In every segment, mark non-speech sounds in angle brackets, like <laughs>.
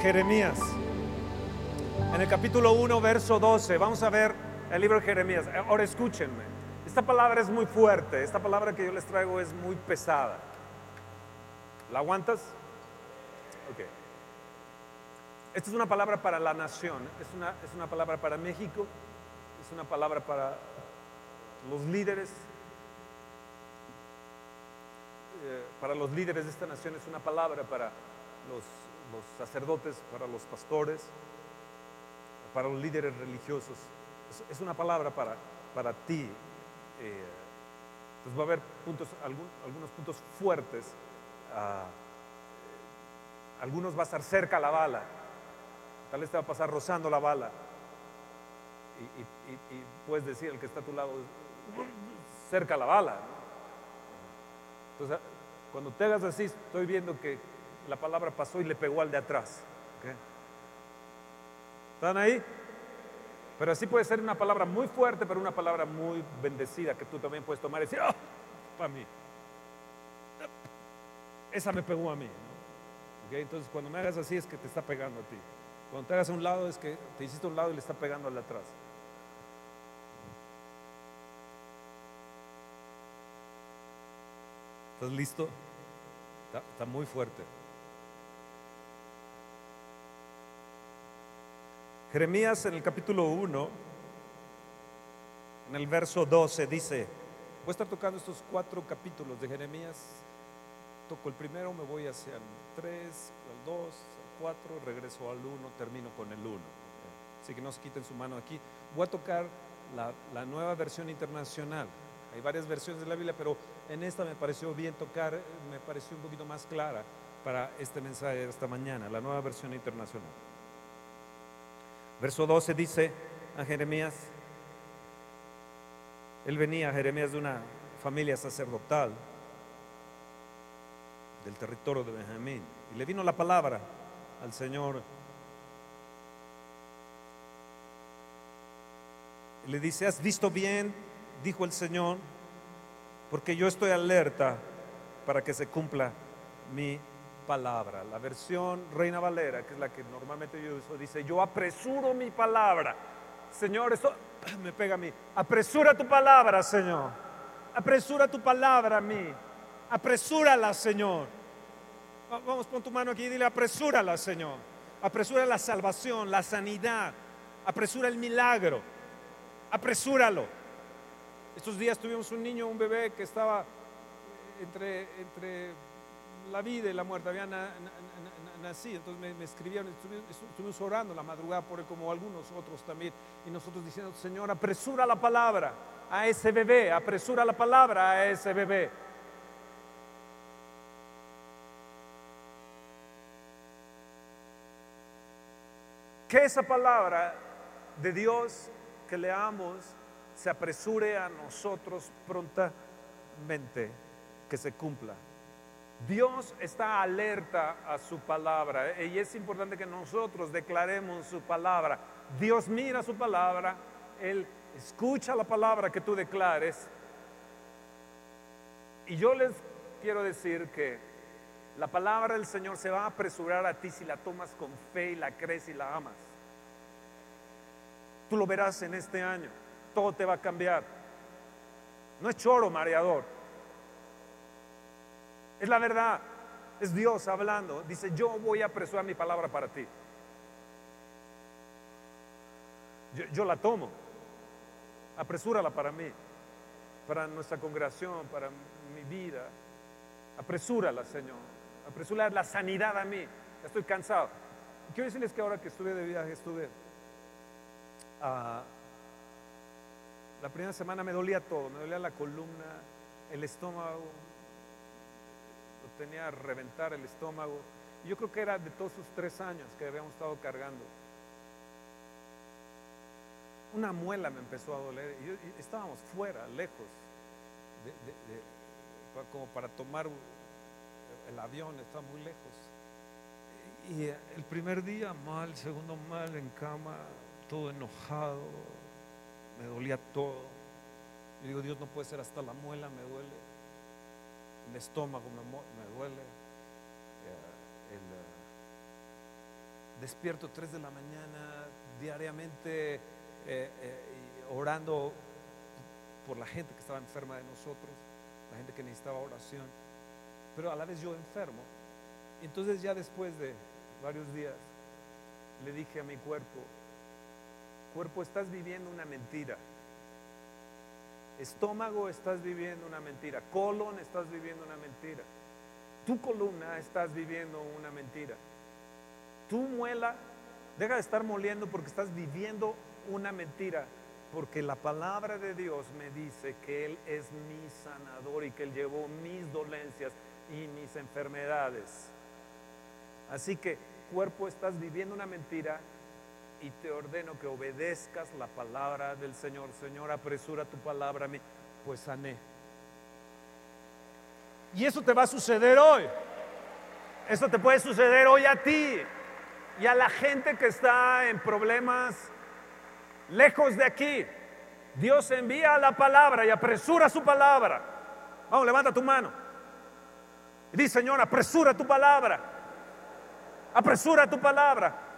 Jeremías. En el capítulo 1, verso 12, vamos a ver el libro de Jeremías. Ahora escúchenme. Esta palabra es muy fuerte, esta palabra que yo les traigo es muy pesada. ¿La aguantas? Ok. Esta es una palabra para la nación, es una, es una palabra para México, es una palabra para los líderes, eh, para los líderes de esta nación, es una palabra para los, los sacerdotes, para los pastores, para los líderes religiosos. Es, una palabra para, para ti. Eh, entonces va a haber puntos, algunos puntos fuertes. ah, algunos va a estar cerca la bala. Tal vez te va a pasar rozando la bala. Y, puedes decir, el que está a tu lado, cerca la bala. Entonces, cuando te hagas así, estoy viendo que la palabra pasó y le pegó al de atrás. ¿Están ahí? Pero así puede ser una palabra muy fuerte, pero una palabra muy bendecida que tú también puedes tomar y decir, ¡oh! Para mí. Esa me pegó a mí. Entonces, cuando me hagas así es que te está pegando a ti. Cuando te hagas a un lado es que te hiciste a un lado y le está pegando al de atrás. ¿Estás listo? Está muy fuerte. Jeremías en el capítulo 1, en el verso 12, dice, voy a estar tocando estos cuatro capítulos de Jeremías. Toco el primero, me voy hacia el 3, al 2, al 4, regreso al 1, termino con el 1. Así que no se quiten su mano aquí. Voy a tocar la, la nueva versión internacional. Hay varias versiones de la Biblia, pero en esta me pareció bien tocar, me pareció un poquito más clara para este mensaje de esta mañana, la nueva versión internacional. Verso 12 dice a Jeremías, él venía, Jeremías, de una familia sacerdotal del territorio de Benjamín, y le vino la palabra al Señor. Le dice, ¿has visto bien? Dijo el Señor, porque yo estoy alerta para que se cumpla mi palabra. La versión Reina Valera, que es la que normalmente yo uso, dice, yo apresuro mi palabra. Señor, esto <clears throat> me pega a mí. Apresura tu palabra, Señor. Apresura tu palabra a mí. Apresúrala, Señor. Va- Vamos, pon tu mano aquí y dile, apresúrala, Señor. Apresura la salvación, la sanidad. Apresura el milagro. Apresúralo. Estos días tuvimos un niño, un bebé que estaba entre, entre la vida y la muerte, había na- na- na- na- nacido, entonces me, me escribieron, estuvimos, estuvimos orando la madrugada por él, como algunos otros también, y nosotros diciendo, Señor, apresura la palabra a ese bebé, apresura la palabra a ese bebé. Que esa palabra de Dios que leamos se apresure a nosotros prontamente, que se cumpla. Dios está alerta a su palabra eh, y es importante que nosotros declaremos su palabra. Dios mira su palabra, Él escucha la palabra que tú declares. Y yo les quiero decir que la palabra del Señor se va a apresurar a ti si la tomas con fe y la crees y la amas. Tú lo verás en este año, todo te va a cambiar. No es choro mareador. Es la verdad. Es Dios hablando. Dice, yo voy a apresurar mi palabra para ti. Yo, la tomo. Apresúrala para mí, para nuestra congregación, para mi vida. Apresúrala, Señor. Apresúrala la sanidad a mí. Ya estoy cansado. Quiero decirles que ahora que estuve de viaje, estuve... ah, la primera semana me dolía todo, me dolía la columna, el estómago, tenía a reventar el estómago. Yo creo que era de todos sus tres años que habíamos estado cargando. Una muela me empezó a doler. Y estábamos fuera, lejos, como para tomar el avión, estaba muy lejos. Y eh, el primer día mal, segundo mal, en cama, todo enojado, me dolía todo. Yo digo, Dios no puede ser hasta la muela, me duele. El estómago me, duele. Eh, el, eh, despierto 3 de la mañana diariamente eh, eh, orando por la gente que estaba enferma de nosotros, la gente que necesitaba oración, pero a la vez yo enfermo. Entonces ya después de varios días le dije a mi cuerpo, cuerpo, estás viviendo una mentira. Estómago, estás viviendo una mentira. Colon, estás viviendo una mentira. Tu columna, estás viviendo una mentira. Tu muela, deja de estar moliendo porque estás viviendo una mentira. Porque la palabra de Dios me dice que Él es mi sanador y que Él llevó mis dolencias y mis enfermedades. Así que, cuerpo, estás viviendo una mentira y te ordeno que obedezcas la palabra del Señor. Señor, apresura tu palabra a mí, pues sané. Y eso te va a suceder hoy. Eso te puede suceder hoy a ti y a la gente que está en problemas lejos de aquí. Dios envía la palabra y apresura su palabra. Vamos, levanta tu mano. Y dice, Señor, apresura tu palabra. Apresura tu palabra.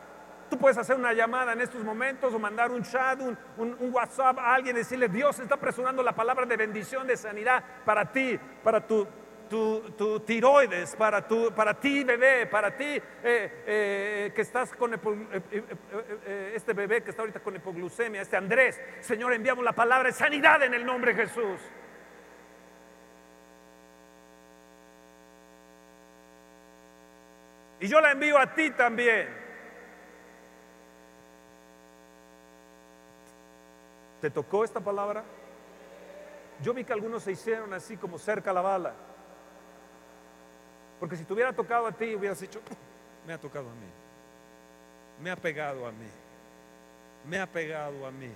Tú puedes hacer una llamada en estos momentos o mandar un chat, un, WhatsApp a alguien y decirle, Dios está apresurando la palabra de bendición, de sanidad para ti, para tu, tiroides, para ti bebé, para ti eh, eh, que estás con eh, este bebé que está ahorita con hipoglucemia, este Andrés. Señor, enviamos la palabra de sanidad en el nombre de Jesús. Y yo la envío a ti también. ¿Te tocó esta palabra? Yo vi que algunos se hicieron así como cerca la bala. Porque si te hubiera tocado a ti, hubieras dicho, me ha tocado a mí. Me ha pegado a mí. Me ha pegado a mí.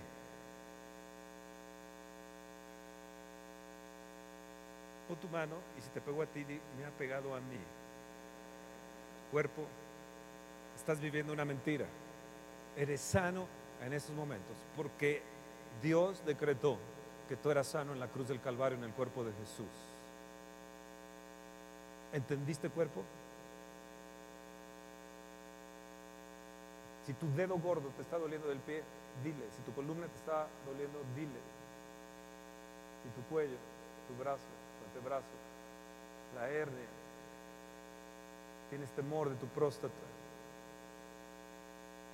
Pon tu mano y si te pegó a ti, me ha pegado a mí. Cuerpo, estás viviendo una mentira. Eres sano en esos momentos porque Dios decretó que tú eras sano en la cruz del Calvario en el cuerpo de Jesús. ¿Entendiste cuerpo? Si tu dedo gordo te está doliendo del pie, dile. Si tu columna te está doliendo, dile. Si tu cuello, tu brazo, tu antebrazo, la hernia, tienes temor de tu próstata,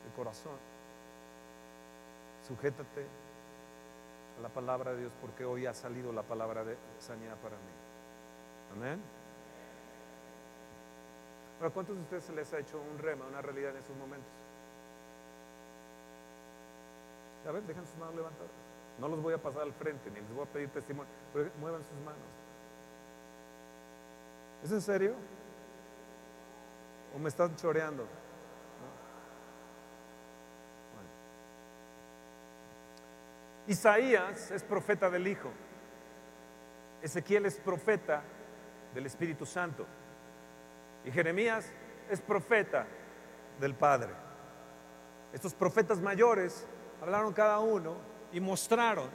de corazón, sujétate la palabra de Dios porque hoy ha salido la palabra de sanidad para mí. Amén. ¿A cuántos de ustedes se les ha hecho un rema, una realidad en esos momentos? A ver, dejen sus manos levantadas. No los voy a pasar al frente, ni les voy a pedir testimonio, pero muevan sus manos. ¿Es en serio? ¿O me están choreando? Isaías es profeta del Hijo. Ezequiel es profeta del Espíritu Santo. Y Jeremías es profeta del Padre. Estos profetas mayores hablaron cada uno y mostraron,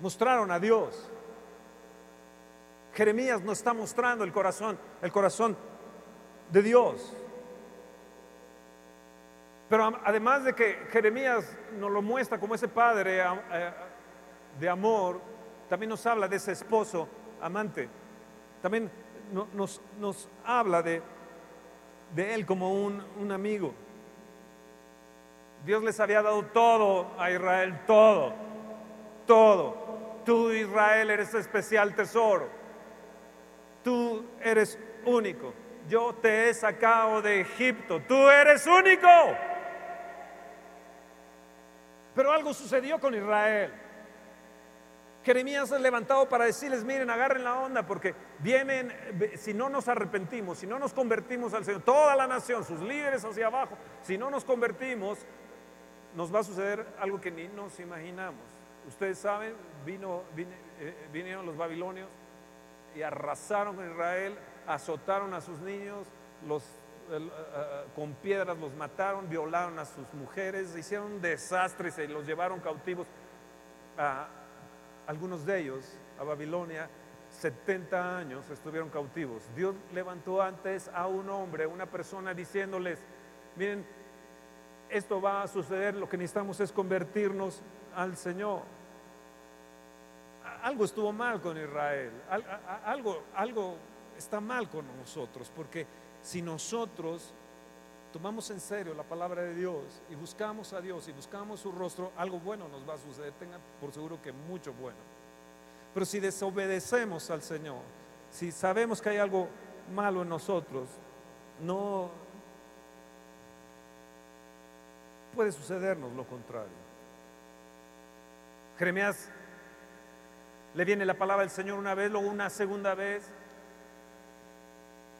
mostraron a Dios. Jeremías nos está mostrando el corazón, el corazón de Dios. Pero además de que Jeremías nos lo muestra como ese padre eh, de amor, también nos habla de ese esposo amante. También nos, habla de, él como un, un amigo. Dios les había dado todo a Israel, todo, todo. Tú Israel eres especial tesoro. Tú eres único. Yo te he sacado de Egipto. Tú eres único. Pero algo sucedió con Israel. Jeremías es levantado para decirles, miren, agarren la onda, porque vienen, si no nos arrepentimos, si no nos convertimos al Señor, toda la nación, sus líderes hacia abajo, si no nos convertimos, nos va a suceder algo que ni nos imaginamos. Ustedes saben, vino, eh, vinieron los babilonios y arrasaron con Israel, azotaron a sus niños, los con piedras los mataron, violaron a sus mujeres, hicieron un desastre y se los llevaron cautivos a algunos de ellos a Babilonia. 70 años estuvieron cautivos. Dios levantó antes a un hombre, una persona diciéndoles, miren, esto va a suceder, lo que necesitamos es convertirnos al Señor. Algo estuvo mal con Israel, algo, algo está mal con nosotros, porque si nosotros tomamos en serio la palabra de Dios y buscamos a Dios y buscamos su rostro, algo bueno nos va a suceder, tengan por seguro que mucho bueno. Pero si desobedecemos al Señor, si sabemos que hay algo malo en nosotros, no puede sucedernos lo contrario. Jeremías le viene la palabra del Señor una vez, luego una segunda vez.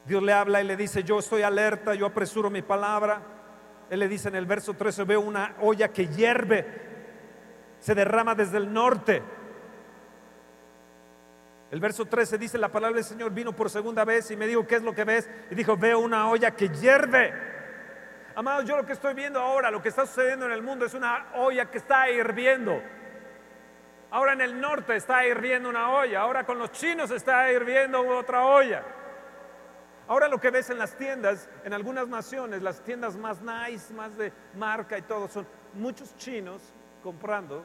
Dios le habla y le dice, yo estoy alerta, yo apresuro mi palabra. Él le dice en el verso 13, veo una olla que hierve, se derrama desde el norte. El verso 13 dice, la palabra del Señor vino por segunda vez y me dijo, ¿qué es lo que ves? Y dijo, veo una olla que hierve. Amados, yo lo que estoy viendo ahora, lo que está sucediendo en el mundo es una olla que está hirviendo. Ahora en el norte está hirviendo una olla, ahora con los chinos está hirviendo otra olla. Ahora lo que ves en las tiendas, en algunas naciones, las tiendas más nice, más de marca y todo, son muchos chinos comprando.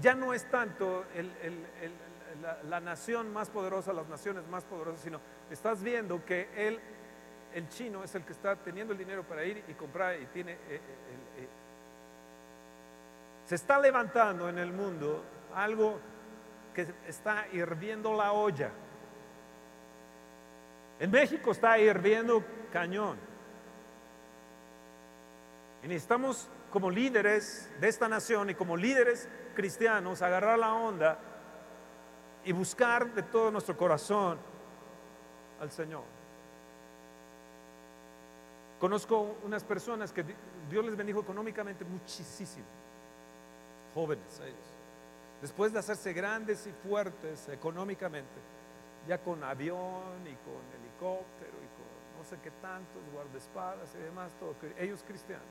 Ya no es tanto el, la, nación más poderosa, las naciones más poderosas, sino estás viendo que él, el chino, es el que está teniendo el dinero para ir y comprar y tiene... Eh, eh, eh, se está levantando en el mundo algo que está hirviendo la olla. En México está hirviendo cañón. Y necesitamos como líderes de esta nación y como líderes cristianos agarrar la onda y buscar de todo nuestro corazón al Señor. Conozco unas personas que Dios les bendijo económicamente muchísimo, jóvenes ellos. Después de hacerse grandes y fuertes económicamente, ya con avión y con helicóptero y con no sé qué tantos guardaespadas y demás, todo, ellos cristianos.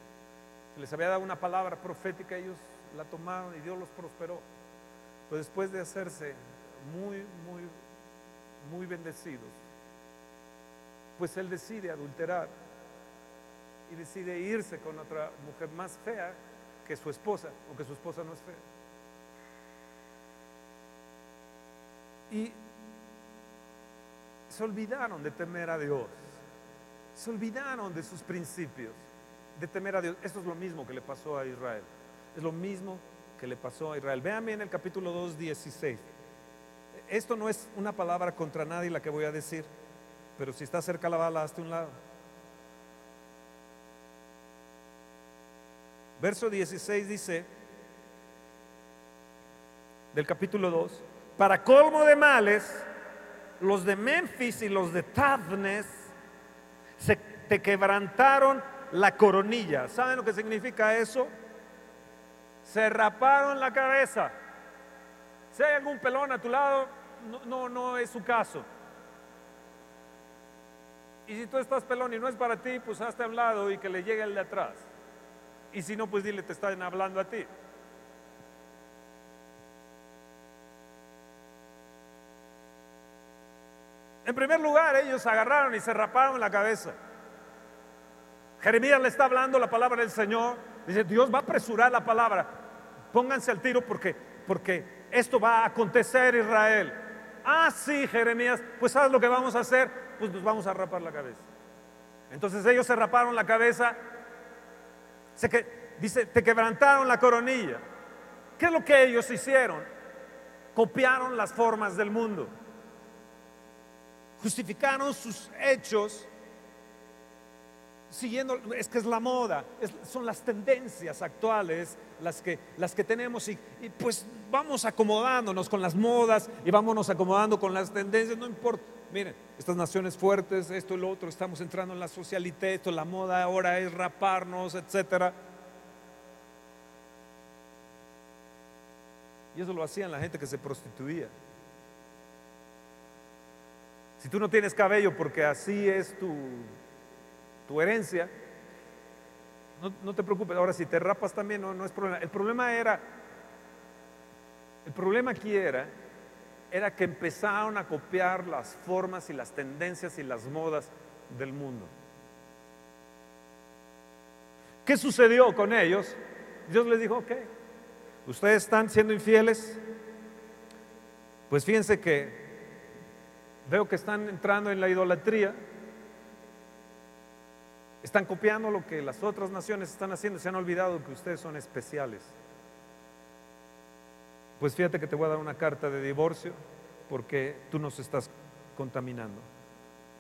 les había dado una palabra profética, ellos la tomaron y Dios los prosperó. Pero después de hacerse muy, muy, muy bendecidos, pues él decide adulterar y decide irse con otra mujer más fea que su esposa, aunque su esposa no es fea. Y se olvidaron de temer a Dios, se olvidaron de sus principios, de temer a Dios. Esto es lo mismo que le pasó a Israel, es lo mismo que le pasó a Israel. Véanme en el capítulo 2, 16. Esto no es una palabra contra nadie la que voy a decir, pero si está cerca la bala, hazte un lado. Verso 16 dice, del capítulo 2, para colmo de males, los de Memphis y los de Tafnes se te quebrantaron la coronilla. ¿Saben lo que significa eso? Se raparon la cabeza. Si hay algún pelón a tu lado, no, no, es su caso. Y si tú estás pelón y no es para ti, pues hazte a un lado y que le llegue el de atrás. Y si no, pues dile, te están hablando a ti. En primer lugar, ellos agarraron y se raparon la cabeza. Jeremías le está hablando la palabra del Señor. Dice, Dios va a apresurar la palabra. Pónganse al tiro porque, porque esto va a acontecer Israel. Ah, sí, Jeremías, pues ¿sabes lo que vamos a hacer? Pues nos vamos a rapar la cabeza. Entonces ellos se raparon la cabeza, se que, dice, te quebrantaron la coronilla. ¿Qué es lo que ellos hicieron? Copiaron las formas del mundo. Justificaron sus hechos siguiendo, es que es la moda, son las tendencias actuales las que, las que tenemos y, pues vamos acomodándonos con las modas y vámonos acomodando con las tendencias, no importa. Miren, estas naciones fuertes, esto y lo otro, estamos entrando en la socialité, esto, la moda ahora es raparnos, etcétera. Y eso lo hacían la gente que se prostituía. Si tú no tienes cabello porque así es tu tu herencia, no, te preocupes. Ahora, si te rapas también, no, no es problema. El problema era, el problema aquí era era que empezaron a copiar las formas y las tendencias y las modas del mundo. ¿Qué sucedió con ellos? Dios les dijo, ok, ustedes están siendo infieles, pues fíjense que veo que están entrando en la idolatría, están copiando lo que las otras naciones están haciendo, se han olvidado que ustedes son especiales. Pues fíjate que te voy a dar una carta de divorcio porque tú nos estás contaminando.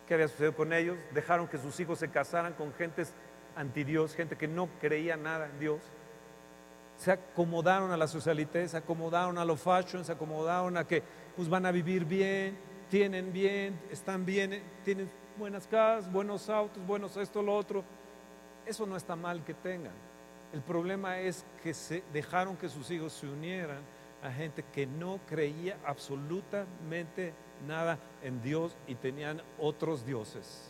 ¿Qué había sucedido con ellos? Dejaron que sus hijos se casaran con gentes anti Dios, gente que no creía nada en Dios. Se acomodaron a la socialité, se acomodaron a lo fashion, se acomodaron a que pues van a vivir bien, tienen bien, están bien, tienen buenas casas, buenos autos, buenos esto, lo otro. Eso no está mal que tengan. El problema es que se dejaron que sus hijos se unieran a gente que no creía absolutamente nada en Dios y tenían otros dioses.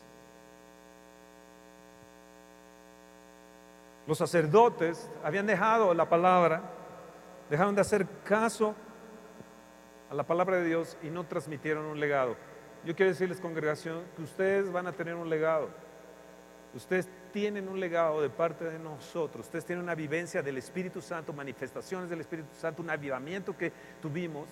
Los sacerdotes habían dejado la palabra, dejaron de hacer caso a la palabra de Dios y no transmitieron un legado. Yo quiero decirles, congregación, que ustedes van a tener un legado. Ustedes tienen un legado de parte de nosotros. Ustedes tienen una vivencia del Espíritu Santo, manifestaciones del Espíritu Santo, un avivamiento que tuvimos.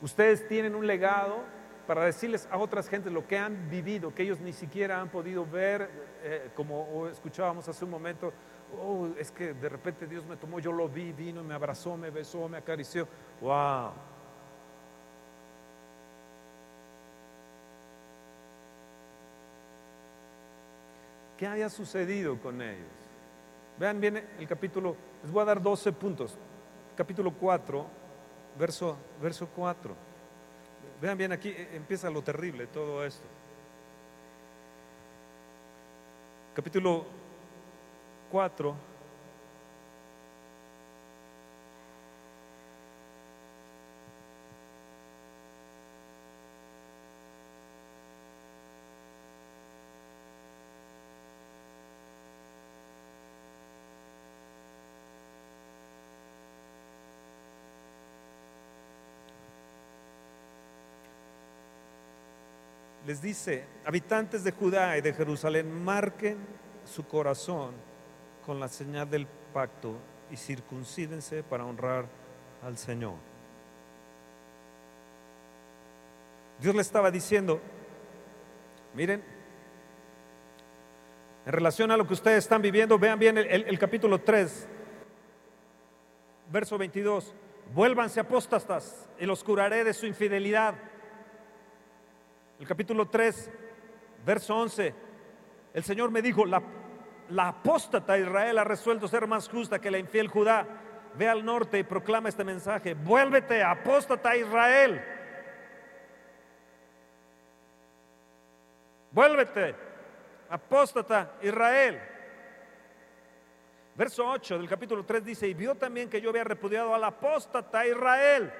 Ustedes tienen un legado para decirles a otras gentes lo que han vivido, que ellos ni siquiera han podido ver, eh, como escuchábamos hace un momento, oh, es que de repente Dios me tomó, yo lo vi, vino, me abrazó, me besó, me acarició. ¡Wow! ¿Qué haya sucedido con ellos? Vean bien el capítulo, les voy a dar 12 puntos. Capítulo 4, verso, verso 4. Vean bien, aquí empieza lo terrible todo esto. Capítulo 4, les dice, habitantes de Judá y de Jerusalén, marquen su corazón con la señal del pacto y circuncídense para honrar al Señor. Dios le estaba diciendo, miren, en relación a lo que ustedes están viviendo, vean bien el, capítulo 3, verso 22, vuélvanse apóstatas y los curaré de su infidelidad el capítulo 3, verso 11, el Señor me dijo, la, la apóstata Israel ha resuelto ser más justa que la infiel Judá. Ve al norte y proclama este mensaje, vuélvete, apóstata Israel. Vuélvete, apóstata Israel. Verso 8 del capítulo 3 dice, y vio también que yo había repudiado al apóstata Israel.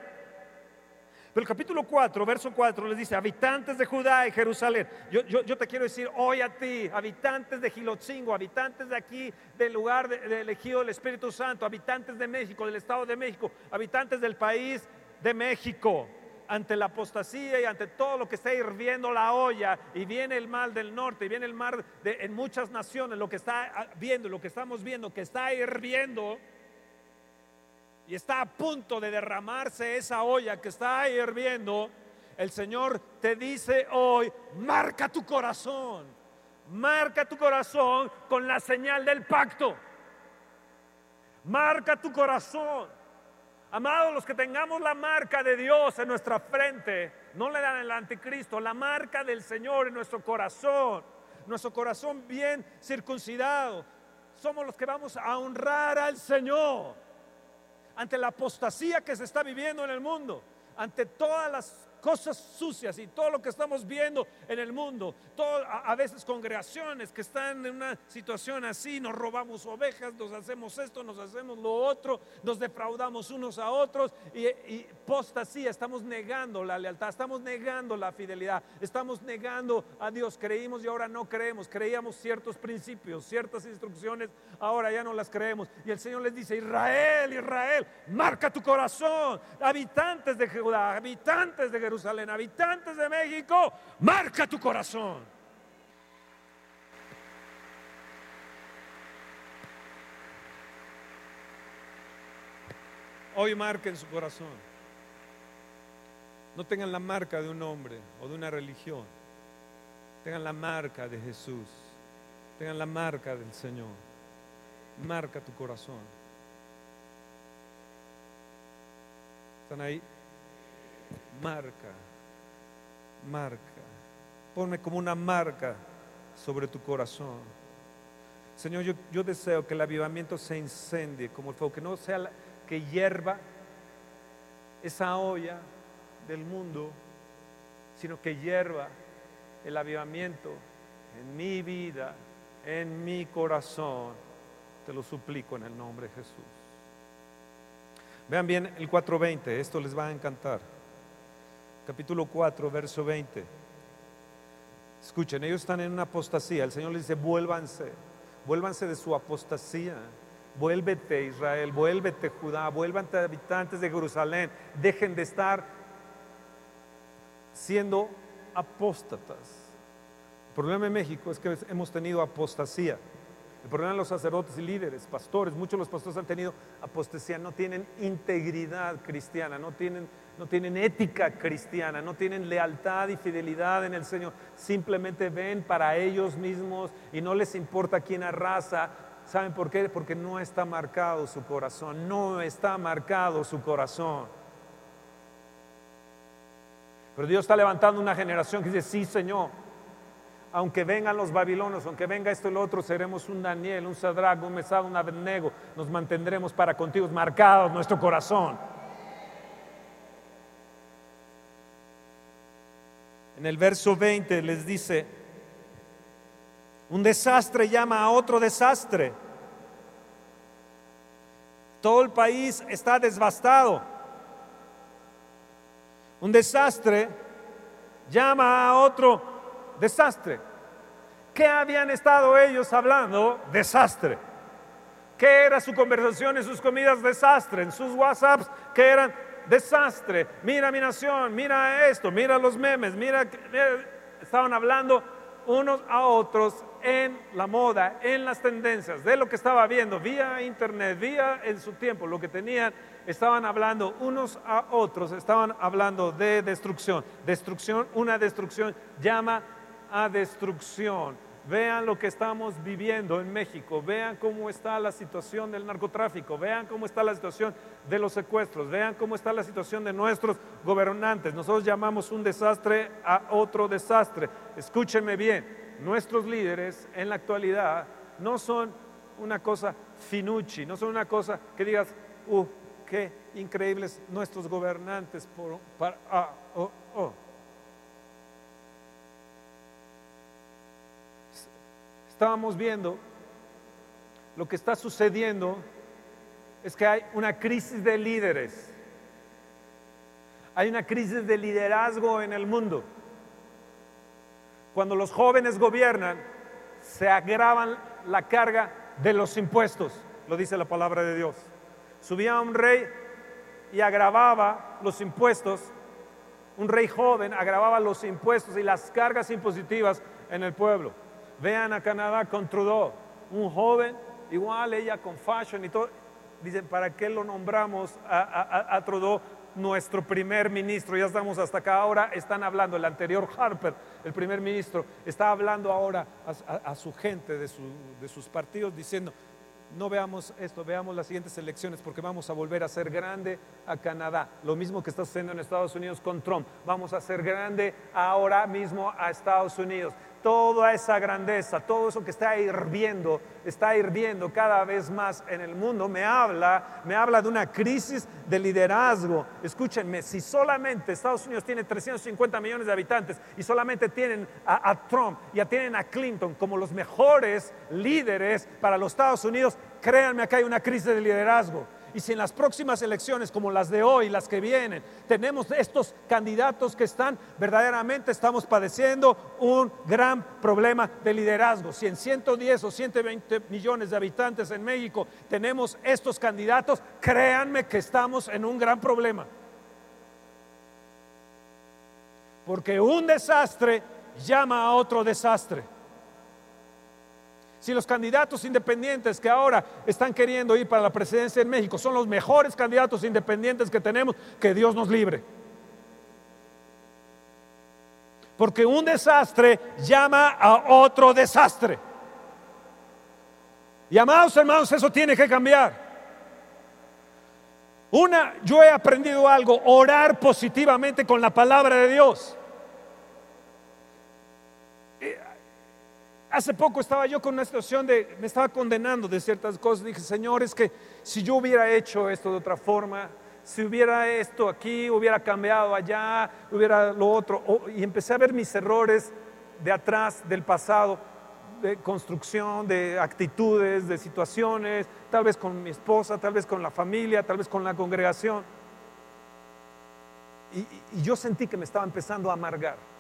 Pero el capítulo 4, verso 4 les dice, habitantes de Judá y Jerusalén. Yo, te quiero decir hoy a ti, habitantes de Gilotzingo, habitantes de aquí, del lugar elegido del Espíritu Santo, habitantes de México, del Estado de México, habitantes del país de México, ante la apostasía y ante todo lo que está hirviendo la olla y viene el mal del norte y viene el mar de, en muchas naciones, lo que está viendo, lo que estamos viendo, que está hirviendo y está a punto de derramarse esa olla que está hirviendo, el Señor te dice hoy, marca tu corazón, marca tu corazón con la señal del pacto. Marca tu corazón. Amados, los que tengamos la marca de Dios en nuestra frente, no le dan el anticristo, la marca del Señor en nuestro corazón, nuestro corazón bien circuncidado, somos los que vamos a honrar al Señor ante la apostasía que se está viviendo en el mundo, ante todas las cosas sucias y todo lo que estamos viendo en el mundo, a, veces congregaciones que están en una situación así, nos robamos ovejas, nos hacemos esto, nos hacemos lo otro, nos defraudamos unos a otros y, y posta así, estamos negando la lealtad, estamos negando la fidelidad, estamos negando a Dios, creímos y ahora no creemos, creíamos ciertos principios, ciertas instrucciones, ahora ya no las creemos. Y el Señor les dice, Israel, Israel, marca tu corazón, habitantes de Judá, habitantes de Jerusalén, habitantes de México, marca tu corazón. Hoy marquen su corazón. No tengan la marca de un hombre o de una religión. Tengan la marca de Jesús. Tengan la marca del Señor. Marca tu corazón. ¿Están ahí? Marca, marca. Ponme como una marca sobre tu corazón. Señor, yo, deseo que el avivamiento se incendie como el fuego, que no sea que hierva esa olla del mundo, sino que hierva el avivamiento en mi vida, en mi corazón. Te lo suplico en el nombre de Jesús. Vean bien el 4.20, esto les va a encantar capítulo 4, verso 20. Escuchen, ellos están en una apostasía. El Señor les dice, vuélvanse, vuélvanse de su apostasía. Vuélvete Israel, vuélvete Judá, vuélvanse habitantes de Jerusalén. Dejen de estar siendo apóstatas. El problema en México es que hemos tenido apostasía. El problema de los sacerdotes y líderes, pastores, muchos de los pastores han tenido apostasía, no tienen integridad cristiana, no tienen, no tienen ética cristiana, no tienen lealtad y fidelidad en el Señor. Simplemente ven para ellos mismos y no les importa quién arrasa. ¿Saben por qué? Porque no está marcado su corazón, no está marcado su corazón. Pero Dios está levantando una generación que dice, sí Señor, aunque vengan los babilonios, aunque venga esto y lo otro, seremos un Daniel, un Sadrach, un Mesad, un Abednego, nos mantendremos para contigo, marcados nuestro corazón. En el verso 20 les dice, un desastre llama a otro desastre. Todo el país está devastado. Un desastre llama a otro desastre. ¿Qué habían estado ellos hablando? Desastre. ¿Qué era su conversación en sus comidas? Desastre. En sus WhatsApps, ¿qué eran? Desastre. Mira mi nación, mira esto, mira los memes, mira, estaban hablando unos a otros en la moda, en las tendencias, de lo que estaba viendo vía internet, vía en su tiempo, lo que tenían, estaban hablando unos a otros, estaban hablando de destrucción. Destrucción, una destrucción llama a destrucción. Vean lo que estamos viviendo en México, vean cómo está la situación del narcotráfico, vean cómo está la situación de los secuestros, vean cómo está la situación de nuestros gobernantes. Nosotros llamamos un desastre a otro desastre. Escúchenme bien, nuestros líderes en la actualidad no son una cosa finucci, no son una cosa que digas, uh, qué increíbles nuestros gobernantes para, ah, oh, oh. Estábamos viendo, lo que está sucediendo es que hay una crisis de líderes. Hay una crisis de liderazgo en el mundo. Cuando los jóvenes gobiernan, se agravan la carga de los impuestos, lo dice la palabra de Dios. Subía un rey y agravaba los impuestos. Un rey joven agravaba los impuestos y las cargas impositivas en el pueblo. Vean a Canadá con Trudeau, un joven, igual ella con fashion y todo. Dicen, ¿para qué lo nombramos a, Trudeau nuestro primer ministro? Ya estamos hasta acá. Ahora están hablando, el anterior Harper, el primer ministro, está hablando ahora a, su gente de, de sus partidos diciendo, no veamos esto, veamos las siguientes elecciones porque vamos a volver a ser grande a Canadá. Lo mismo que está sucediendo en Estados Unidos con Trump. Vamos a ser grande ahora mismo a Estados Unidos toda esa grandeza, todo eso que está hirviendo, está hirviendo cada vez más en el mundo, me habla, me habla de una crisis de liderazgo. Escúchenme, si solamente Estados Unidos tiene 350 millones de habitantes y solamente tienen a, Trump, ya tienen a Clinton como los mejores líderes para los Estados Unidos, créanme que hay una crisis de liderazgo. Y si en las próximas elecciones, como las de hoy, las que vienen, tenemos estos candidatos que están, verdaderamente estamos padeciendo un gran problema de liderazgo. Si en 110 o 120 millones de habitantes en México tenemos estos candidatos, créanme que estamos en un gran problema. Porque un desastre llama a otro desastre. Si los candidatos independientes que ahora están queriendo ir para la presidencia en México son los mejores candidatos independientes que tenemos, que Dios nos libre. Porque un desastre llama a otro desastre. Y amados hermanos, eso tiene que cambiar. Una, yo he aprendido algo, orar positivamente con la palabra de Dios. Hace poco estaba yo con una situación de, me estaba condenando de ciertas cosas. Dije, Señor, es que si yo hubiera hecho esto de otra forma, si hubiera esto aquí, hubiera cambiado allá, hubiera lo otro. y empecé a ver mis errores de atrás, del pasado, de construcción, de actitudes, de situaciones, tal vez con mi esposa, tal vez con la familia, tal vez con la congregación. y yo sentí que me estaba empezando a amargar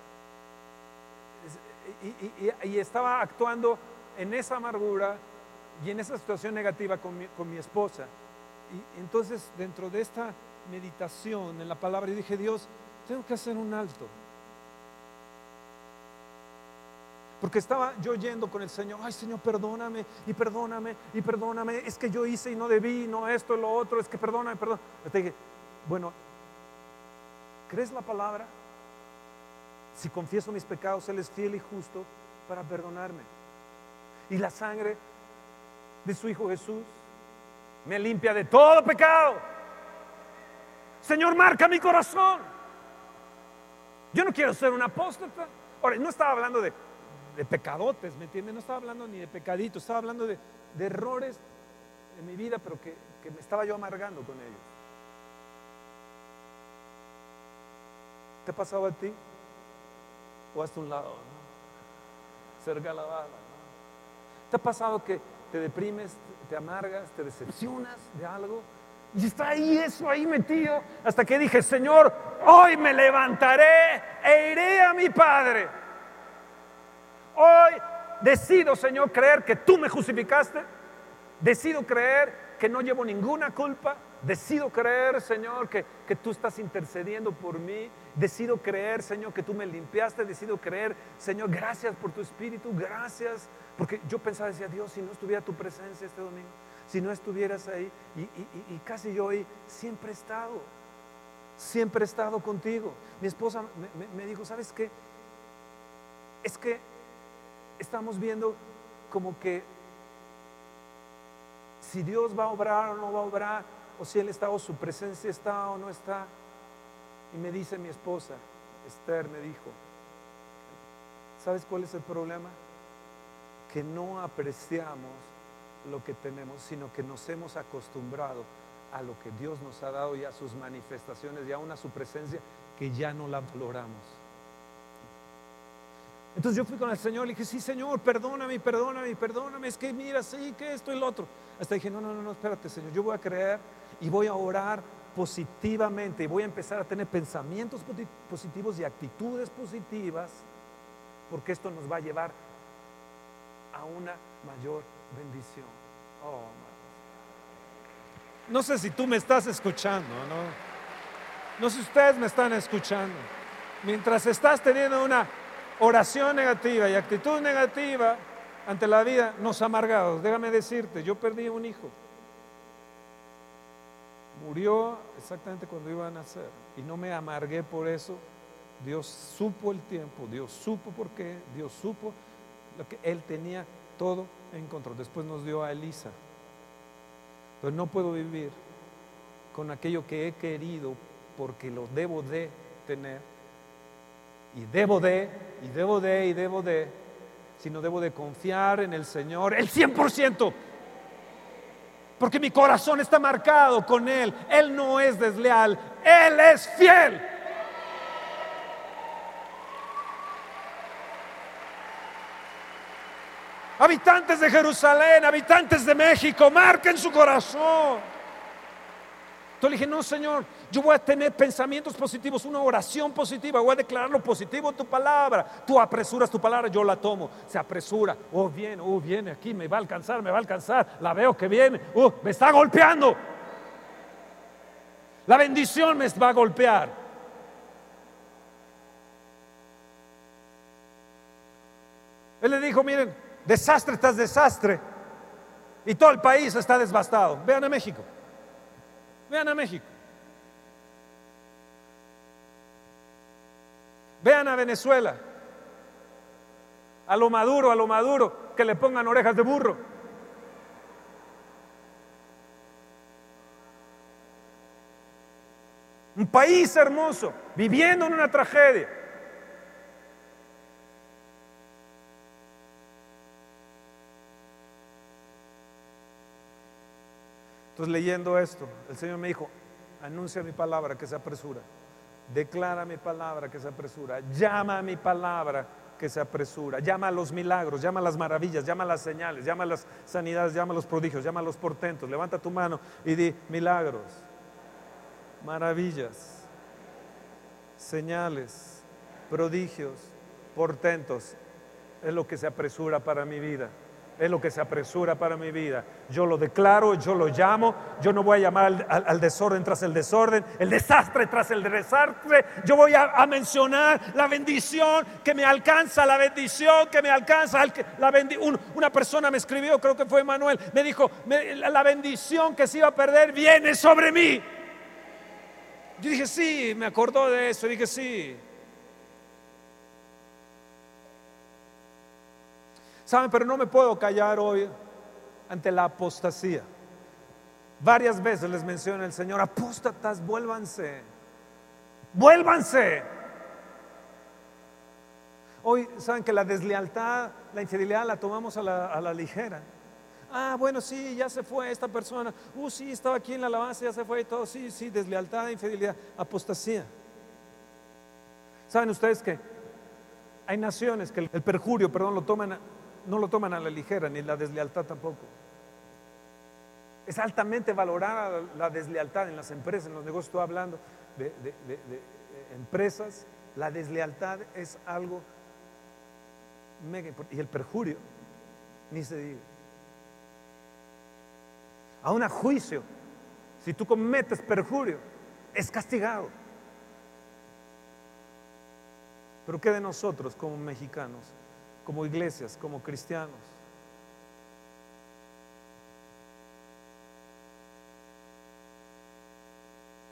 y, estaba actuando en esa amargura y en esa situación negativa con mi, esposa. Y entonces dentro de esta meditación en la palabra, yo dije, Dios, tengo que hacer un alto. Porque estaba yo yendo con el Señor, ay Señor, perdóname y perdóname y perdóname, es que yo hice y no debí, no esto, lo otro, es que perdóname, perdón. Te dije, bueno, ¿crees la palabra? Si confieso mis pecados, Él es fiel y justo para perdonarme. Y la sangre de su Hijo Jesús me limpia de todo pecado. Señor, marca mi corazón. Yo no quiero ser un apóstata. Ahora, no estaba hablando de, pecadotes, ¿me entiendes? No estaba hablando ni de pecaditos, estaba hablando de, errores en mi vida, pero que, que me estaba yo amargando con ellos. ¿Te ha pasado a ti? O hasta un lado, cerca la bala. ¿Te ha pasado que te deprimes, te amargas, te decepcionas de algo? Y está ahí eso ahí metido hasta que dije, Señor, hoy me levantaré e iré a mi Padre. Hoy decido, Señor, creer que tú me justificaste. Decido creer que no llevo ninguna culpa. Decido creer, Señor, que, que tú estás intercediendo por mí. Decido creer, Señor, que tú me limpiaste. Decido creer, Señor, gracias por tu espíritu. Gracias. Porque yo pensaba, decía, Dios, si no estuviera tu presencia este domingo, si no estuvieras ahí, y, casi yo ahí, siempre he estado. Siempre he estado contigo. Mi esposa me dijo, ¿sabes qué? Es que estamos viendo como que si Dios va a obrar o no va a obrar, o si Él está o su presencia está o no está. Y me dice mi esposa, Esther me dijo, ¿sabes cuál es el problema? Que no apreciamos lo que tenemos, sino que nos hemos acostumbrado a lo que Dios nos ha dado y a sus manifestaciones y aún a su presencia, que ya no la valoramos. Entonces yo fui con el Señor y dije, sí Señor, perdóname, perdóname, perdóname, es que mira, sí, que esto y lo otro. Hasta dije, no, no, no, espérate Señor, yo voy a creer y voy a orar positivamente y voy a empezar a tener pensamientos positivos y actitudes positivas, porque esto nos va a llevar a una mayor bendición. Oh, no sé si tú me estás escuchando, ¿no? No sé si ustedes me están escuchando. Mientras estás teniendo una oración negativa y actitud negativa ante la vida, nos amargados. Déjame decirte, yo perdí un hijo. Murió exactamente cuando iba a nacer y no me amargué por eso. Dios supo el tiempo, Dios supo por qué, Dios supo lo que Él tenía todo en control. Después nos dio a Elisa. Pero no puedo vivir con aquello que he querido porque lo debo de tener. Y debo de, y debo de, y debo de, sino debo de confiar en el Señor el 100%. Porque mi corazón está marcado con Él. Él no es desleal, Él es fiel. Habitantes de Jerusalén, habitantes de México, marquen su corazón. Entonces le dije, no, Señor, yo voy a tener pensamientos positivos, una oración positiva, voy a declarar lo positivo tu palabra. Tú apresuras tu palabra, yo la tomo. Se apresura, oh, viene, oh, viene aquí, me va a alcanzar, me va a alcanzar. La veo que viene, oh, me está golpeando. La bendición me va a golpear. Él le dijo, miren, desastre tras desastre. Y todo el país está devastado. Vean a México. Vean a México. Vean a Venezuela. A lo maduro, a lo maduro, que le pongan orejas de burro. Un país hermoso, viviendo en una tragedia. Entonces leyendo esto, el Señor me dijo, anuncia mi palabra que se apresura, declara mi palabra que se apresura, llama a mi palabra que se apresura, llama a los milagros, llama a las maravillas, llama a las señales, llama a las sanidades, llama a los prodigios, llama a los portentos, levanta tu mano y di milagros, maravillas, señales, prodigios, portentos, es lo que se apresura para mi vida es lo que se apresura para mi vida. Yo lo declaro, yo lo llamo, yo no voy a llamar al, desorden tras el desorden, el desastre tras el desastre. Yo voy a, mencionar la bendición que me alcanza, la bendición que me alcanza. Una persona me escribió, creo que fue Manuel, me dijo, la bendición que se iba a perder viene sobre mí. Yo dije, sí, me acordó de eso, dije, sí. Saben, pero no me puedo callar hoy ante la apostasía. Varias veces les menciona el Señor, apóstatas, vuélvanse, vuélvanse. Hoy saben que la deslealtad, la infidelidad la tomamos a la, ligera. Ah, bueno, sí, ya se fue esta persona. Uh, sí, estaba aquí en la alabanza, ya se fue y todo. Sí, sí, deslealtad, infidelidad, apostasía. ¿Saben ustedes que hay naciones que el perjurio, perdón, lo toman no lo toman a la ligera, ni la deslealtad tampoco. Es altamente valorada la deslealtad en las empresas, en los negocios. Estoy hablando de, empresas. La deslealtad es algo mega importante. Y el perjurio, ni se diga. Aún a juicio, si tú cometes perjurio, es castigado. Pero ¿qué de nosotros como mexicanos? Como iglesias, como cristianos.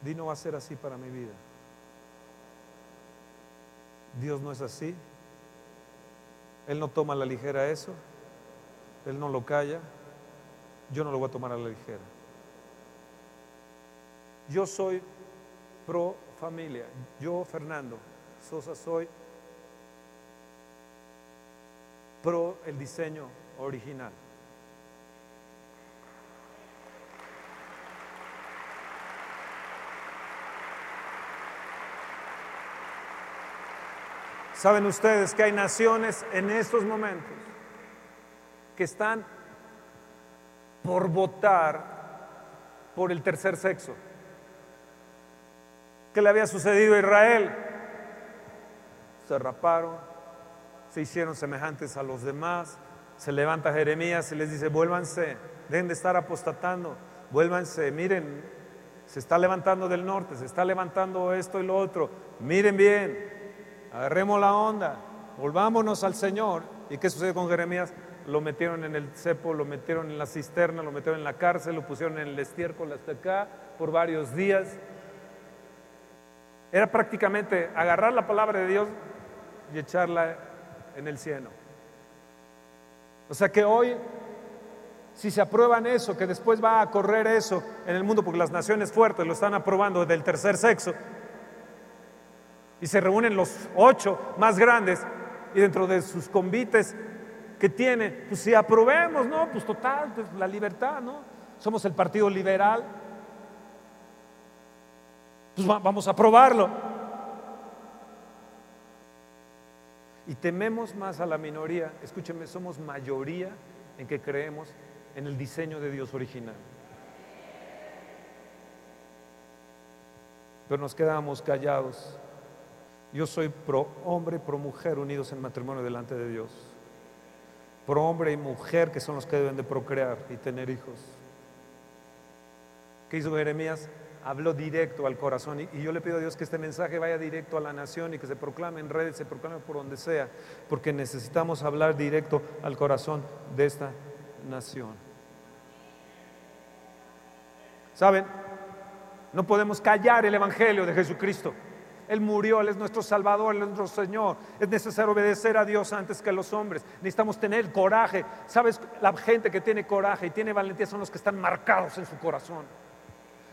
Di no va a ser así para mi vida. Dios no es así. Él no toma a la ligera eso. Él no lo calla. Yo no lo voy a tomar a la ligera. Yo soy pro familia. Yo, Fernando Sosa, soy pro el diseño original. Saben ustedes que hay naciones en estos momentos que están por votar por el tercer sexo. ¿Qué le había sucedido a Israel? Se raparon, se hicieron semejantes a los demás. Se levanta Jeremías y les dice, vuélvanse, dejen de estar apostatando, vuélvanse, miren, se está levantando del norte, se está levantando esto y lo otro, miren bien, agarremos la onda, volvámonos al Señor. ¿Y qué sucede con Jeremías? Lo metieron en el cepo, lo metieron en la cisterna, lo metieron en la cárcel, lo pusieron en el estiércol hasta acá por varios días. Era prácticamente agarrar la palabra de Dios y echarla en el cielo. O sea que hoy, si se aprueban eso, que después va a correr eso en el mundo, porque las naciones fuertes lo están aprobando del tercer sexo, y se reúnen los ocho más grandes, y dentro de sus convites que tiene, pues si aprobemos, ¿no? Pues total, pues la libertad, ¿no? Somos el partido liberal. Pues vamos a aprobarlo. Y tememos más a la minoría. Escúcheme, somos mayoría en que creemos en el diseño de Dios original. Pero nos quedamos callados. Yo soy pro hombre y pro mujer unidos en matrimonio delante de Dios. Pro hombre y mujer que son los que deben de procrear y tener hijos. ¿Qué hizo Jeremías? Habló directo al corazón y, yo le pido a Dios que este mensaje vaya directo a la nación y que se proclame en redes, se proclame por donde sea, porque necesitamos hablar directo al corazón de esta nación. ¿Saben? No podemos callar el Evangelio de Jesucristo. Él murió, Él es nuestro Salvador, Él es nuestro Señor. Es necesario obedecer a Dios antes que a los hombres. Necesitamos tener coraje. ¿Sabes? La gente que tiene coraje y tiene valentía son los que están marcados en su corazón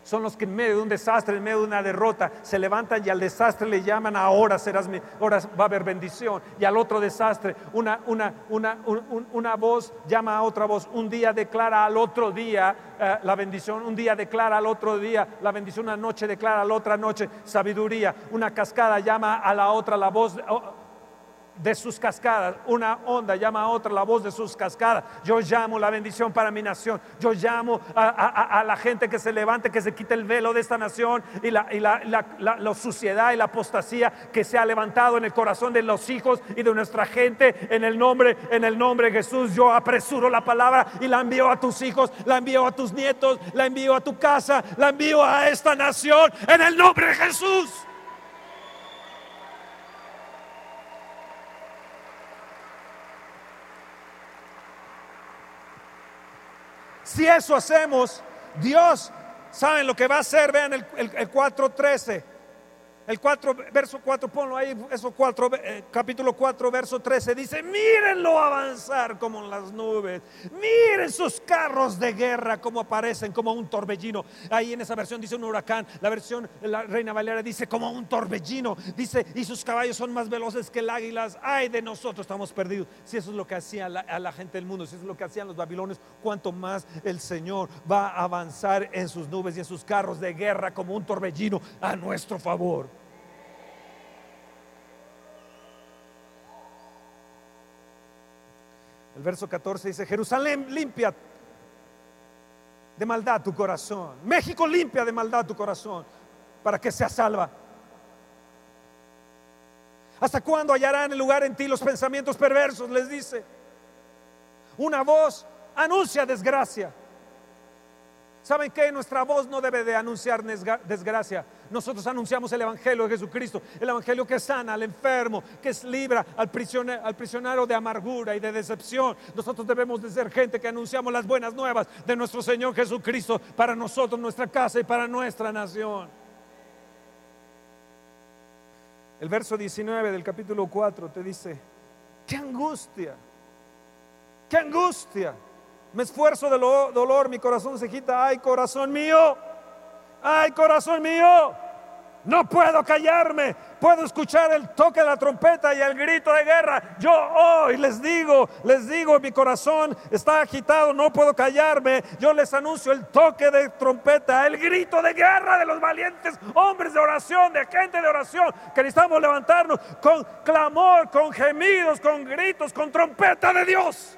son los que en medio de un desastre, en medio de una derrota, se levantan y al desastre le llaman ahora serás ahora va a haber bendición. Y al otro desastre, una, una, una, una voz llama a otra voz. Un día declara al otro día eh, la bendición, un día declara al otro día la bendición, una noche declara a la otra noche sabiduría. Una cascada llama a la otra la voz. De sus cascadas. Una onda llama a otra la voz de sus cascadas. Yo llamo la bendición para mi nación. Yo llamo a, la gente que se levante, que se quite el velo de esta nación y, la, y la, la, suciedad y la apostasía que se ha levantado en el corazón de los hijos y de nuestra gente. En el nombre, en el nombre de Jesús, yo apresuro la palabra y la envío a tus hijos, la envío a tus nietos, la envío a tu casa, la envío a esta nación. En el nombre de Jesús. Si eso hacemos, Dios, ¿saben lo que va a hacer? Vean el, el, el 4.13. El 4, verso 4, ponlo ahí, eso 4, eh, capítulo 4, verso 13, dice, mírenlo avanzar como en las nubes, miren sus carros de guerra como aparecen como un torbellino. Ahí en esa versión dice un huracán, la versión, la Reina Valera dice como un torbellino, dice, y sus caballos son más veloces que el águila, ay de nosotros estamos perdidos. Si eso es lo que hacía la, a la gente del mundo, si eso es lo que hacían los babilonios, cuanto más el Señor va a avanzar en sus nubes y en sus carros de guerra como un torbellino a nuestro favor. El verso 14 dice, Jerusalén limpia de maldad tu corazón. México limpia de maldad tu corazón para que sea salva. ¿Hasta cuándo hallarán el lugar en ti los pensamientos perversos? Les dice. Una voz anuncia desgracia. ¿Saben qué? Nuestra voz no debe de anunciar desgracia. Nosotros anunciamos el Evangelio de Jesucristo, el Evangelio que sana al enfermo, que es libra al prisionero, al prisionero de amargura y de decepción. Nosotros debemos de ser gente que anunciamos las buenas nuevas de nuestro Señor Jesucristo para nosotros, nuestra casa y para nuestra nación. El verso 19 del capítulo 4 te dice, qué angustia, qué angustia me esfuerzo de dolor, mi corazón se agita. Ay, corazón mío, ay, corazón mío. No puedo callarme, puedo escuchar el toque de la trompeta y el grito de guerra. Yo hoy les digo, les digo, mi corazón está agitado, no puedo callarme. Yo les anuncio el toque de trompeta, el grito de guerra de los valientes hombres de oración, de gente de oración, que necesitamos levantarnos con clamor, con gemidos, con gritos, con trompeta de Dios.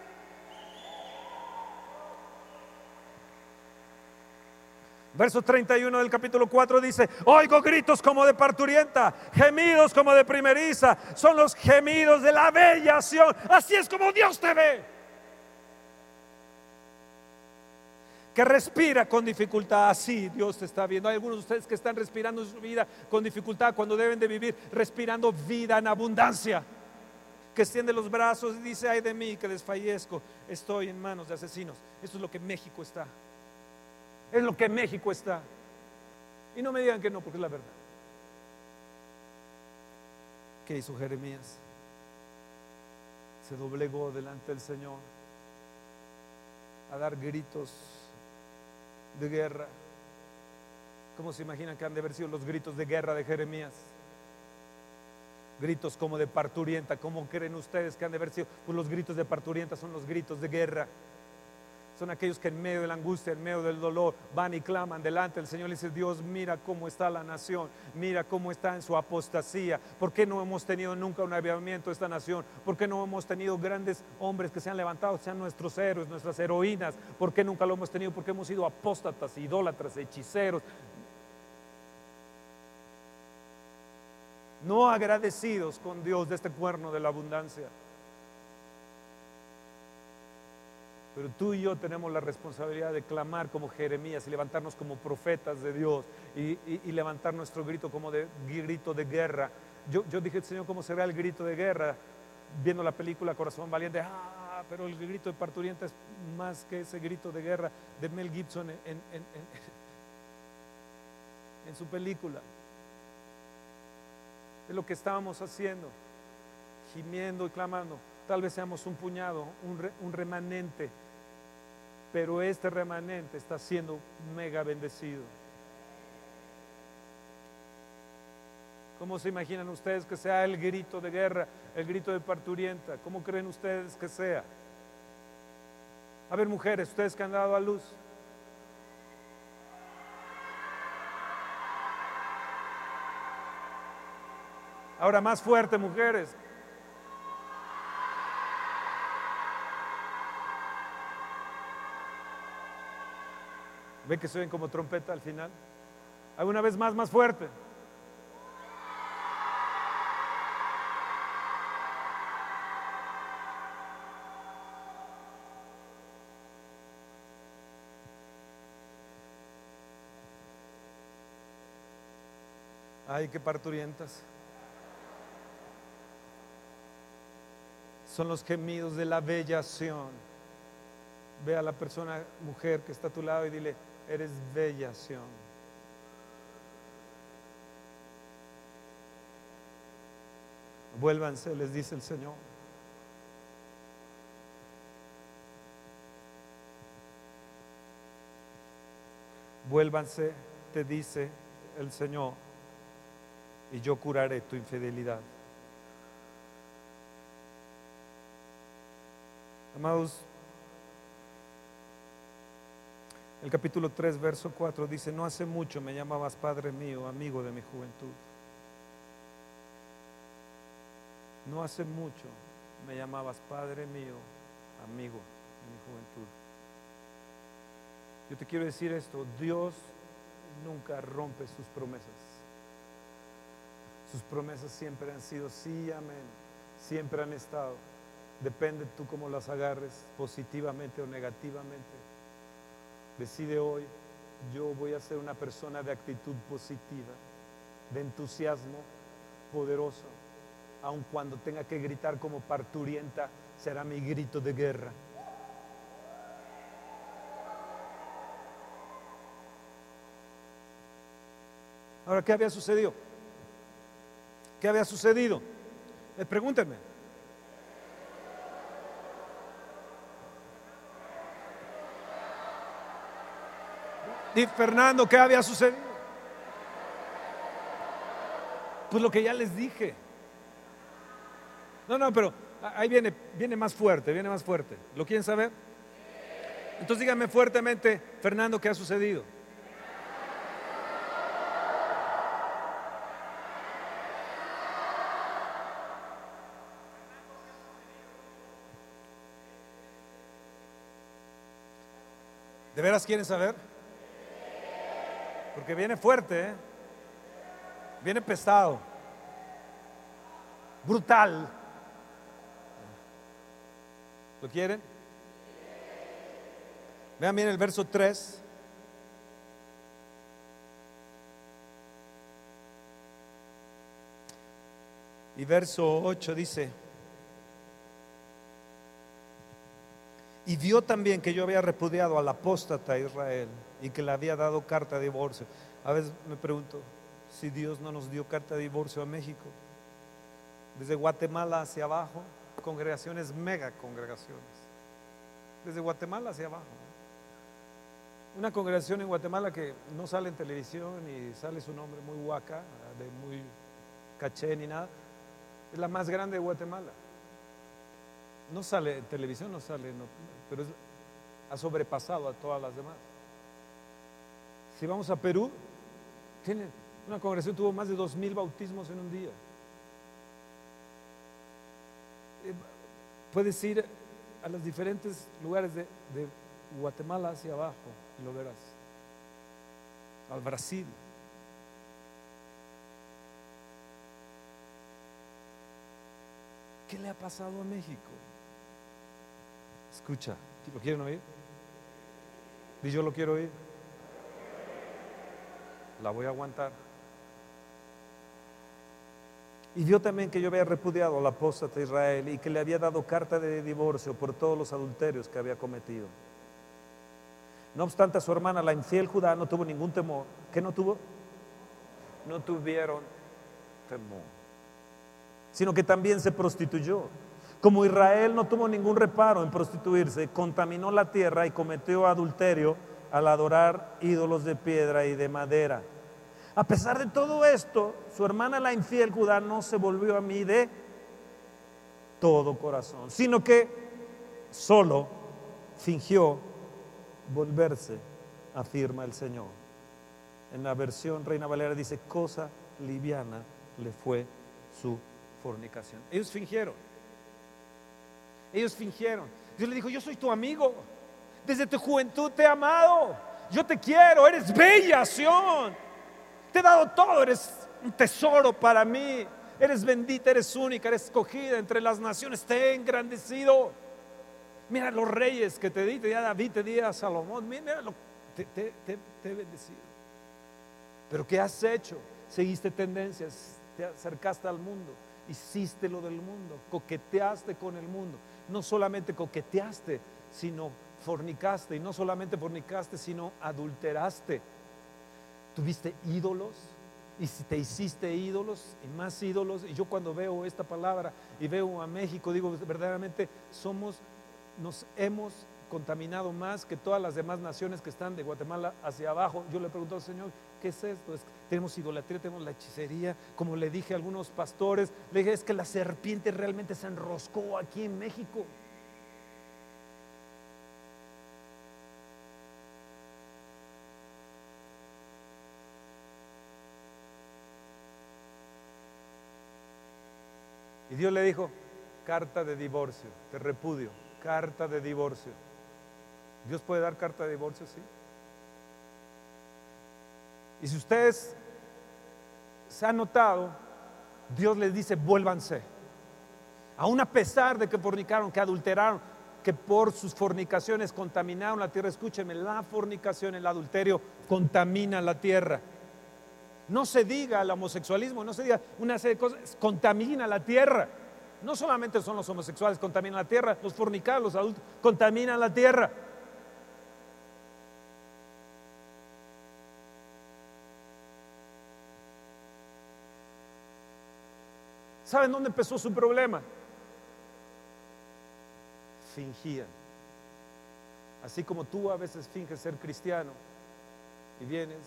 Verso 31 del capítulo 4 dice, oigo gritos como de parturienta, gemidos como de primeriza, son los gemidos de la bella Así es como Dios te ve. Que respira con dificultad, así Dios te está viendo. Hay algunos de ustedes que están respirando su vida con dificultad cuando deben de vivir respirando vida en abundancia. Que extiende los brazos y dice, ay de mí que desfallezco, estoy en manos de asesinos. Eso es lo que México está. Es lo que México está. Y no me digan que no, porque es la verdad. ¿Qué hizo Jeremías? Se doblegó delante del Señor a dar gritos de guerra. ¿Cómo se imaginan que han de haber sido los gritos de guerra de Jeremías? gritos como de parturienta. ¿Cómo creen ustedes que han de haber sido? Pues los gritos de parturienta son los gritos de guerra. Son aquellos que en medio de la angustia, en medio del dolor, van y claman delante del Señor y dicen, Dios, mira cómo está la nación, mira cómo está en su apostasía. ¿Por qué no hemos tenido nunca un avivamiento de esta nación? ¿Por qué no hemos tenido grandes hombres que se han levantado, sean nuestros héroes, nuestras heroínas? ¿Por qué nunca lo hemos tenido? Porque hemos sido apóstatas, idólatras, hechiceros, no agradecidos con Dios de este cuerno de la abundancia. Pero tú y yo tenemos la responsabilidad de clamar como Jeremías y levantarnos como profetas de Dios y, levantar nuestro grito como de grito de guerra. Yo, yo dije, Señor, ¿cómo será el grito de guerra? Viendo la película Corazón Valiente, ah, pero el grito de parturienta es más que ese grito de guerra de Mel Gibson en, en <laughs> su película de lo que estábamos haciendo, gimiendo y clamando. Tal vez seamos un puñado, un, remanente, pero este remanente está siendo mega bendecido. ¿Cómo se imaginan ustedes que sea el grito de guerra, el grito de parturienta? ¿Cómo creen ustedes que sea? A ver, mujeres, ustedes que han dado a luz, Ahora más fuerte, mujeres. ¿Ve que se como trompeta al final? ¿Alguna vez más, más fuerte? Ay, qué parturientas. son los gemidos de la bellación. Ve a la persona, mujer que está a tu lado y dile, eres bellación. Vuélvanse, les dice el Señor. Vuélvanse, te dice el Señor, y yo curaré tu infidelidad. Amados, el capítulo 3, verso 4 dice, no hace mucho me llamabas Padre mío, amigo de mi juventud. No hace mucho me llamabas Padre mío, amigo de mi juventud. Yo te quiero decir esto, Dios nunca rompe sus promesas. Sus promesas siempre han sido sí, amén. Siempre han estado. Depende tú cómo las agarres, positivamente o negativamente. Decide hoy, yo voy a ser una persona de actitud positiva, de entusiasmo poderoso. Aun cuando tenga que gritar como parturienta, será mi grito de guerra. Ahora, ¿qué había sucedido? ¿Qué había sucedido? Eh, pregúntenme. Fernando, ¿qué había sucedido? Pues lo que ya les dije. No, no, pero ahí viene, viene más fuerte, viene más fuerte. ¿Lo quieren saber? Entonces díganme fuertemente, Fernando, ¿qué ha sucedido? ¿De veras quieren saber? Porque viene fuerte, ¿eh? viene pesado, brutal. ¿Lo quieren? Vean bien el verso 3. Y verso 8 dice, y vio también que yo había repudiado al apóstata Israel y que le había dado carta de divorcio. A veces me pregunto si Dios no nos dio carta de divorcio a México. Desde Guatemala hacia abajo, congregaciones, mega congregaciones. Desde Guatemala hacia abajo. Una congregación en Guatemala que no sale en televisión y sale su nombre muy huaca, de muy caché ni nada, Es la más grande de Guatemala. No sale en televisión, no sale, pero ha sobrepasado a todas las demás. Si vamos a Perú, tiene, una congregación tuvo más de dos mil bautismos en un día. Eh, puedes ir a los diferentes lugares de, de Guatemala hacia abajo y lo verás. Al Brasil. ¿Qué le ha pasado a México? Escucha, ¿lo quieren oír? Y yo lo quiero oír. La voy a aguantar. Y vio también que yo había repudiado al apóstol de Israel y que le había dado carta de divorcio por todos los adulterios que había cometido. No obstante, a su hermana, la infiel Judá, no tuvo ningún temor. ¿Qué no tuvo? No tuvieron temor. Sino que también se prostituyó. Como Israel no tuvo ningún reparo en prostituirse, contaminó la tierra y cometió adulterio al adorar ídolos de piedra y de madera. A pesar de todo esto, su hermana la infiel Judá no se volvió a mí de todo corazón, sino que solo fingió volverse, afirma el Señor. En la versión Reina Valera dice, cosa liviana le fue su fornicación. Ellos fingieron. Ellos fingieron. Dios le dijo, yo soy tu amigo. Desde tu juventud te he amado. Yo te quiero. Eres bella, Sion. Te he dado todo. Eres un tesoro para mí. Eres bendita, eres única, eres escogida entre las naciones. Te he engrandecido. Mira los reyes que te di, te di a David, te di a Salomón. Mira, lo, te, te, te he bendecido. Pero ¿qué has hecho? Seguiste tendencias, te acercaste al mundo, hiciste lo del mundo, coqueteaste con el mundo. No solamente coqueteaste, sino fornicaste. Y no solamente fornicaste, sino adulteraste. Tuviste ídolos y si te hiciste ídolos y más ídolos. Y yo cuando veo esta palabra y veo a México, digo, verdaderamente somos nos hemos contaminado más que todas las demás naciones que están de Guatemala hacia abajo. Yo le pregunto al Señor, ¿qué es esto? Tenemos idolatría, tenemos la hechicería. Como le dije a algunos pastores, le dije, es que la serpiente realmente se enroscó aquí en México. Y Dios le dijo, carta de divorcio, te repudio carta de divorcio. ¿Dios puede dar carta de divorcio? Sí. Y si ustedes se han notado, Dios les dice, vuélvanse. Aún a pesar de que fornicaron, que adulteraron, que por sus fornicaciones contaminaron la tierra, escúchenme, la fornicación, el adulterio contamina la tierra. No se diga el homosexualismo, no se diga una serie de cosas, contamina la tierra. No solamente son los homosexuales contaminan la tierra, los fornicados, los adultos contaminan la tierra. ¿Saben dónde empezó su problema? Fingían. Así como tú a veces finges ser cristiano y vienes,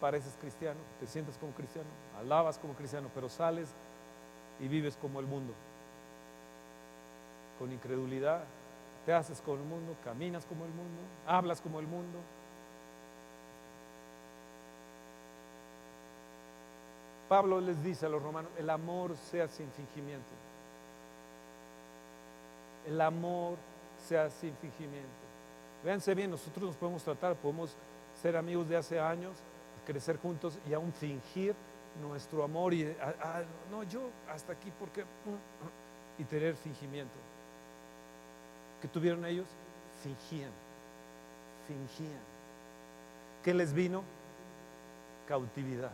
pareces cristiano, te sientes como cristiano, alabas como cristiano, pero sales y vives como el mundo. Con incredulidad, te haces como el mundo, caminas como el mundo, hablas como el mundo. Pablo les dice a los romanos, el amor sea sin fingimiento. El amor sea sin fingimiento. Véanse bien, nosotros nos podemos tratar, podemos ser amigos de hace años, crecer juntos y aún fingir nuestro amor y ah, ah, no, yo hasta aquí porque mm, mm", y tener fingimiento. ¿Qué tuvieron ellos? Fingían, fingían. ¿Qué les vino? Cautividad.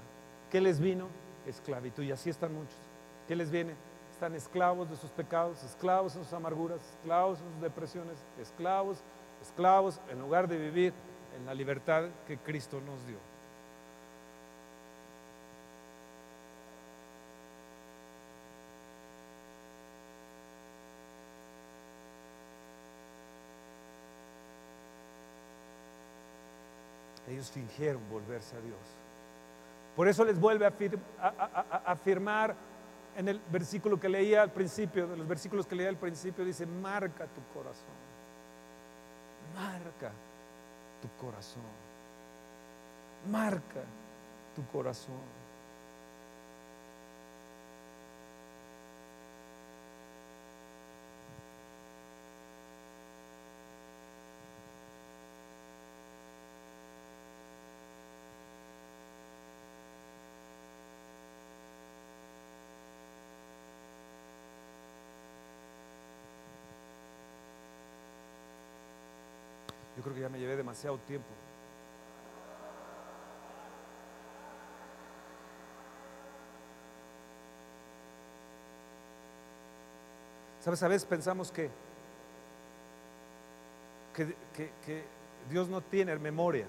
¿Qué les vino? Esclavitud. Y así están muchos. ¿Qué les viene? Están esclavos de sus pecados, esclavos en sus amarguras, esclavos en sus depresiones, esclavos, esclavos, en lugar de vivir en la libertad que Cristo nos dio. Ellos fingieron volverse a Dios. Por eso les vuelve a, afirmar en el versículo que leía al principio, de los versículos que leía al principio, dice, marca tu corazón, marca tu corazón, marca tu corazón. Ya me llevé demasiado tiempo. ¿Sabes? A veces pensamos que, que, Dios no tiene memoria.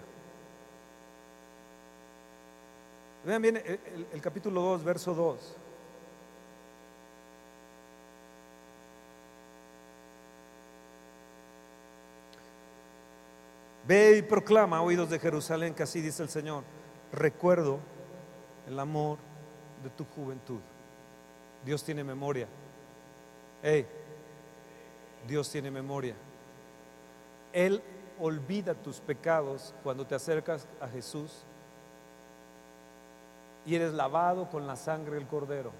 Vean bien el, el capítulo 2, verso 2. Ve y proclama, oídos de Jerusalén, que así dice el Señor. Recuerdo el amor de tu juventud. Dios tiene memoria. Hey, Dios tiene memoria. Él olvida tus pecados cuando te acercas a Jesús y eres lavado con la sangre del cordero.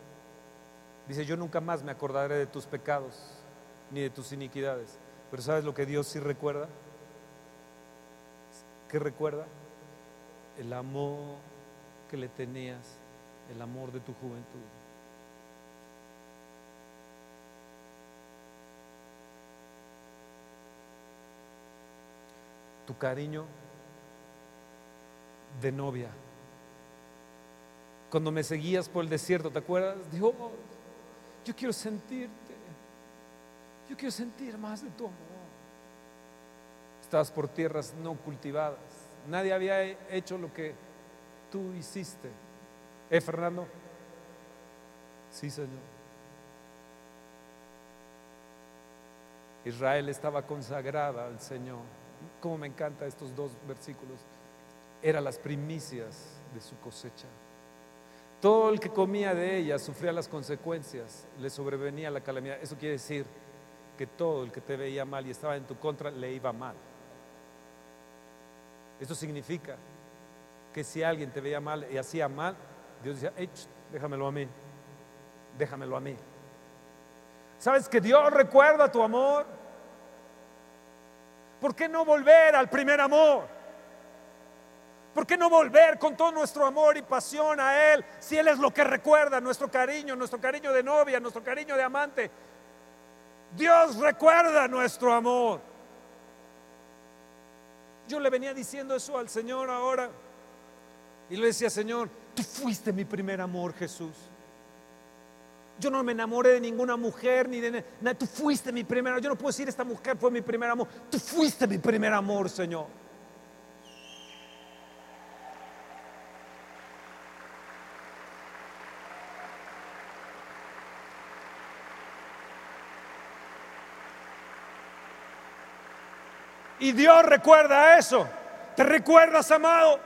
Dice, yo nunca más me acordaré de tus pecados ni de tus iniquidades. Pero ¿sabes lo que Dios sí recuerda? ¿Qué recuerda? El amor que le tenías, el amor de tu juventud. Tu cariño de novia. Cuando me seguías por el desierto, ¿te acuerdas? Dios, yo quiero sentirte. Yo quiero sentir más de tu amor estabas por tierras no cultivadas. Nadie había hecho lo que tú hiciste. ¿Eh, Fernando? Sí, Señor. Israel estaba consagrada al Señor. Como me encantan estos dos versículos. Eran las primicias de su cosecha. Todo el que comía de ella sufría las consecuencias, le sobrevenía la calamidad. Eso quiere decir que todo el que te veía mal y estaba en tu contra le iba mal. Esto significa que si alguien te veía mal y hacía mal, Dios decía, déjamelo a mí, déjamelo a mí. ¿Sabes que Dios recuerda tu amor? ¿Por qué no volver al primer amor? ¿Por qué no volver con todo nuestro amor y pasión a Él si Él es lo que recuerda nuestro cariño, nuestro cariño de novia, nuestro cariño de amante? Dios recuerda nuestro amor. Yo le venía diciendo eso al Señor ahora. Y le decía, Señor, tú fuiste mi primer amor, Jesús. Yo no me enamoré de ninguna mujer, ni de nada. Tú fuiste mi primer amor. Yo no puedo decir, esta mujer fue mi primer amor. Tú fuiste mi primer amor, Señor. Y Dios recuerda eso. ¿Te recuerdas, amado?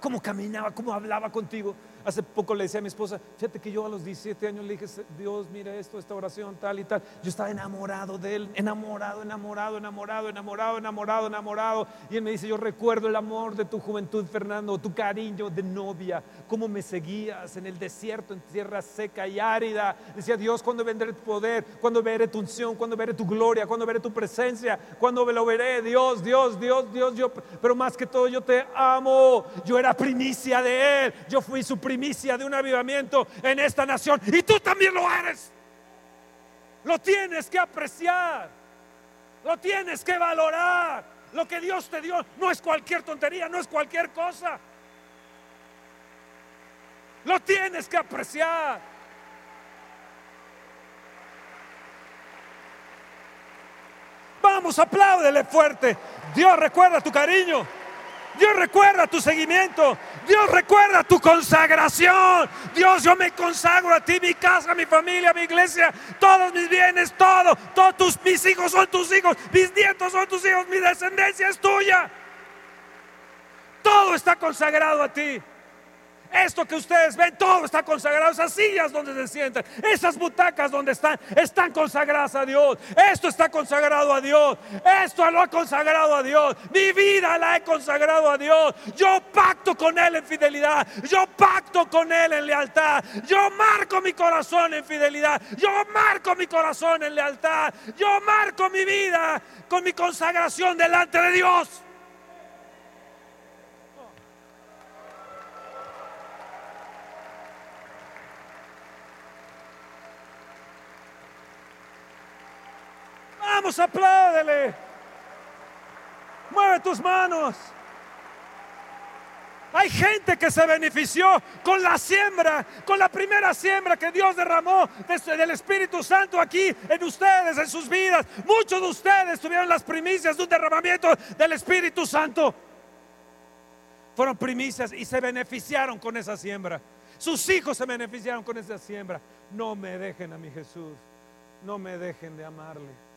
Cómo caminaba, cómo hablaba contigo. Hace poco le decía a mi esposa, fíjate que yo a los 17 años le dije, Dios, mira esto, esta oración, tal y tal. Yo estaba enamorado de él, enamorado, enamorado, enamorado, enamorado, enamorado, enamorado. Y él me dice, yo recuerdo el amor de tu juventud, Fernando, tu cariño de novia, cómo me seguías en el desierto, en tierra seca y árida. Decía, Dios, ¿cuándo vendré tu poder? ¿Cuándo veré tu unción? ¿Cuándo veré tu gloria? ¿Cuándo veré tu presencia? ¿Cuándo lo veré? Dios, Dios, Dios, Dios, yo, pero más que todo yo te amo. Yo era primicia de él, yo fui su primicia de un avivamiento en esta nación. Y tú también lo eres. Lo tienes que apreciar. Lo tienes que valorar. Lo que Dios te dio no es cualquier tontería, no es cualquier cosa. Lo tienes que apreciar. Vamos, apláudele fuerte. Dios recuerda tu cariño. Dios recuerda tu seguimiento. Dios recuerda tu consagración. Dios, yo me consagro a ti, mi casa, mi familia, mi iglesia, todos mis bienes, todo. Todos mis hijos son tus hijos, mis nietos son tus hijos, mi descendencia es tuya. Todo está consagrado a ti. Esto que ustedes ven, todo está consagrado. Esas sillas donde se sientan, esas butacas donde están, están consagradas a Dios. Esto está consagrado a Dios. Esto lo ha consagrado a Dios. Mi vida la he consagrado a Dios. Yo pacto con Él en fidelidad. Yo pacto con Él en lealtad. Yo marco mi corazón en fidelidad. Yo marco mi corazón en lealtad. Yo marco mi vida con mi consagración delante de Dios. Vamos, apláudele. Mueve tus manos. Hay gente que se benefició con la siembra, con la primera siembra que Dios derramó del Espíritu Santo aquí en ustedes, en sus vidas. Muchos de ustedes tuvieron las primicias de un derramamiento del Espíritu Santo. Fueron primicias y se beneficiaron con esa siembra. Sus hijos se beneficiaron con esa siembra. No me dejen a mi Jesús. No me dejen de amarle.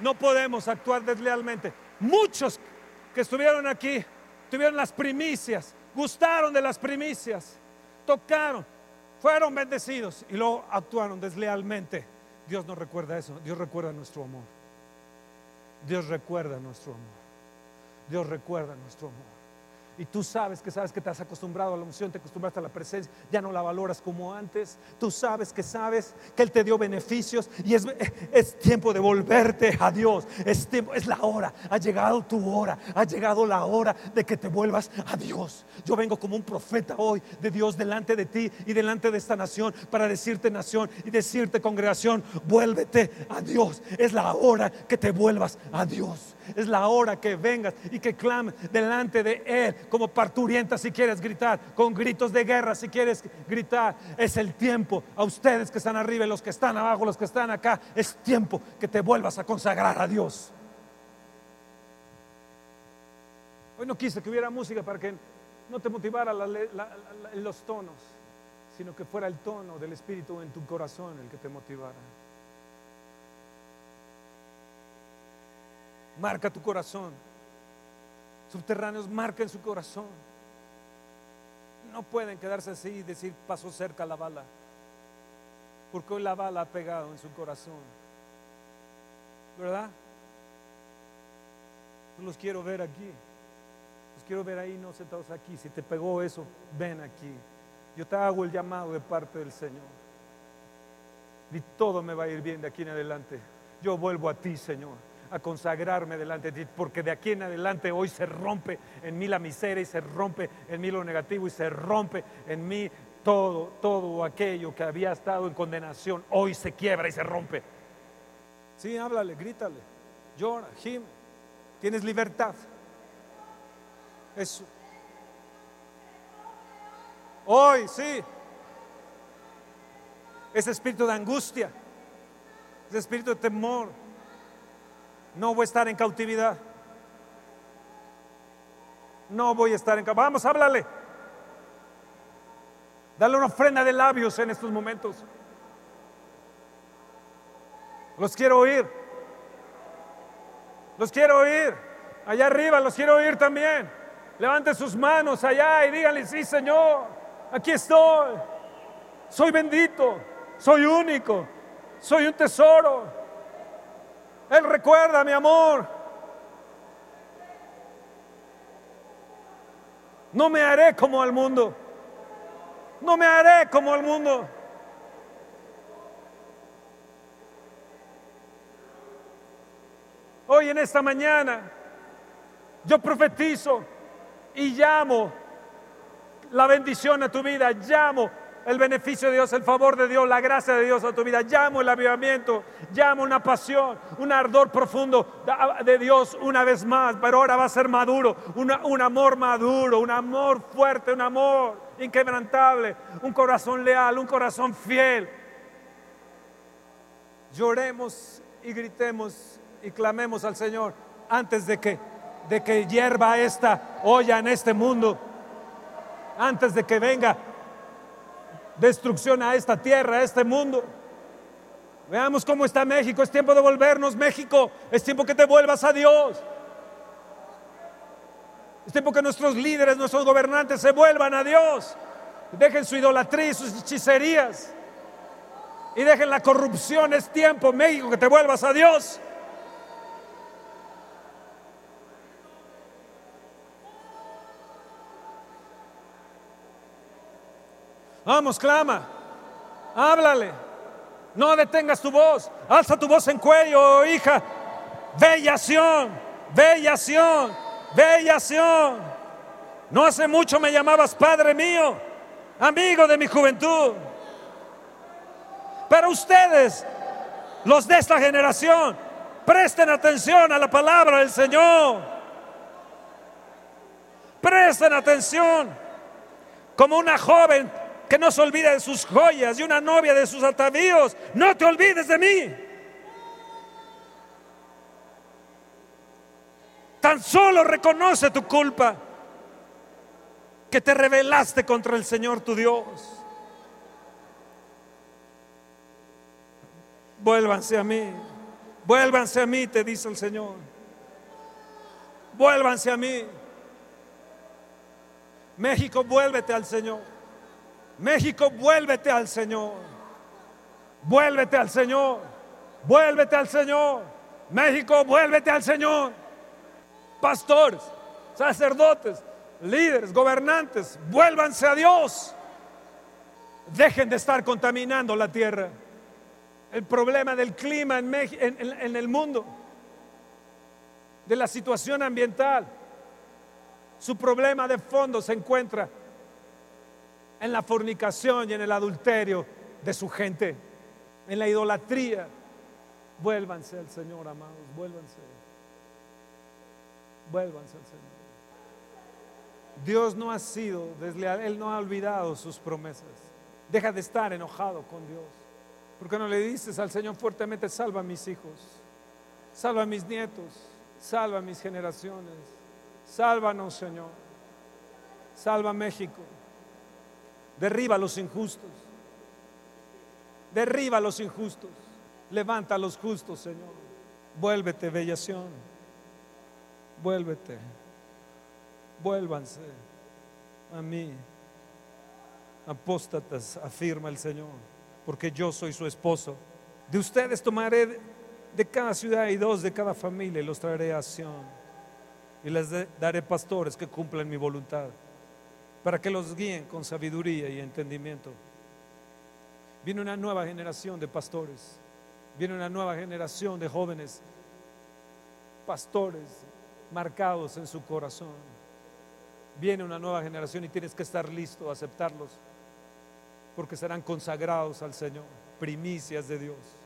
No podemos actuar deslealmente. Muchos que estuvieron aquí tuvieron las primicias, gustaron de las primicias, tocaron, fueron bendecidos y luego actuaron deslealmente. Dios no recuerda eso, Dios recuerda nuestro amor. Dios recuerda nuestro amor. Dios recuerda nuestro amor y tú sabes que sabes que te has acostumbrado a la unción, te acostumbraste a la presencia, ya no la valoras como antes. Tú sabes que sabes que Él te dio beneficios y es, es tiempo de volverte a Dios. Es, tiempo, es la hora, ha llegado tu hora, ha llegado la hora de que te vuelvas a Dios. Yo vengo como un profeta hoy de Dios delante de ti y delante de esta nación para decirte nación y decirte congregación, vuélvete a Dios. Es la hora que te vuelvas a Dios. Es la hora que vengas y que clames delante de Él como parturienta si quieres gritar, con gritos de guerra si quieres gritar. Es el tiempo a ustedes que están arriba los que están abajo, los que están acá. Es tiempo que te vuelvas a consagrar a Dios. Hoy no quise que hubiera música para que no te motivara los tonos, sino que fuera el tono del Espíritu en tu corazón el que te motivara. Marca tu corazón. Subterráneos marquen su corazón. No pueden quedarse así y decir pasó cerca la bala. Porque hoy la bala ha pegado en su corazón. ¿Verdad? los quiero ver aquí. Los quiero ver ahí, no sentados aquí. Si te pegó eso, ven aquí. Yo te hago el llamado de parte del Señor. Y todo me va a ir bien de aquí en adelante. Yo vuelvo a ti, Señor a consagrarme delante de ti, porque de aquí en adelante hoy se rompe en mí la miseria y se rompe en mí lo negativo y se rompe en mí todo, todo aquello que había estado en condenación, hoy se quiebra y se rompe. Sí, háblale, grítale, llora, gime, tienes libertad. Eso. Hoy, sí. Ese espíritu de angustia, ese espíritu de temor, no voy a estar en cautividad. No voy a estar en cautividad. Vamos, háblale. Dale una frena de labios en estos momentos. Los quiero oír. Los quiero oír. Allá arriba los quiero oír también. Levante sus manos allá y díganle, sí Señor, aquí estoy. Soy bendito, soy único, soy un tesoro. Él recuerda mi amor. No me haré como al mundo. No me haré como al mundo. Hoy en esta mañana yo profetizo y llamo la bendición a tu vida, llamo el beneficio de Dios, el favor de Dios, la gracia de Dios a tu vida. Llamo el avivamiento, llamo una pasión, un ardor profundo de Dios una vez más, pero ahora va a ser maduro, un amor maduro, un amor fuerte, un amor inquebrantable, un corazón leal, un corazón fiel. Lloremos y gritemos y clamemos al Señor antes de que, de que hierva esta olla en este mundo, antes de que venga destrucción a esta tierra, a este mundo. Veamos cómo está México. Es tiempo de volvernos, México. Es tiempo que te vuelvas a Dios. Es tiempo que nuestros líderes, nuestros gobernantes se vuelvan a Dios. Dejen su idolatría y sus hechicerías. Y dejen la corrupción. Es tiempo, México, que te vuelvas a Dios. Vamos, clama. Háblale. No detengas tu voz. Alza tu voz en cuello, hija. Bellación, bellación, bellación. No hace mucho me llamabas Padre mío, amigo de mi juventud. Pero ustedes, los de esta generación, presten atención a la palabra del Señor. Presten atención. Como una joven que no se olvide de sus joyas y una novia de sus atavíos. No te olvides de mí. Tan solo reconoce tu culpa, que te rebelaste contra el Señor tu Dios. Vuélvanse a mí, vuélvanse a mí, te dice el Señor. Vuélvanse a mí. México, vuélvete al Señor. México, vuélvete al Señor. Vuélvete al Señor. Vuélvete al Señor. México, vuélvete al Señor. Pastores, sacerdotes, líderes, gobernantes, vuélvanse a Dios. Dejen de estar contaminando la tierra. El problema del clima en, en el mundo, de la situación ambiental, su problema de fondo se encuentra en la fornicación y en el adulterio de su gente, en la idolatría. Vuélvanse al Señor, amados, vuélvanse. Vuélvanse al Señor. Dios no ha sido desleal, Él no ha olvidado sus promesas. Deja de estar enojado con Dios. ¿Por qué no le dices al Señor fuertemente, salva a mis hijos, salva a mis nietos, salva a mis generaciones, sálvanos Señor, salva a México? Derriba a los injustos. Derriba a los injustos. Levanta a los justos, Señor. Vuélvete, bellación. Vuélvete. Vuélvanse a mí. Apóstatas, afirma el Señor, porque yo soy su esposo. De ustedes tomaré de cada ciudad y dos de cada familia y los traeré a Sion. Y les daré pastores que cumplan mi voluntad para que los guíen con sabiduría y entendimiento. Viene una nueva generación de pastores, viene una nueva generación de jóvenes pastores marcados en su corazón. Viene una nueva generación y tienes que estar listo a aceptarlos, porque serán consagrados al Señor, primicias de Dios.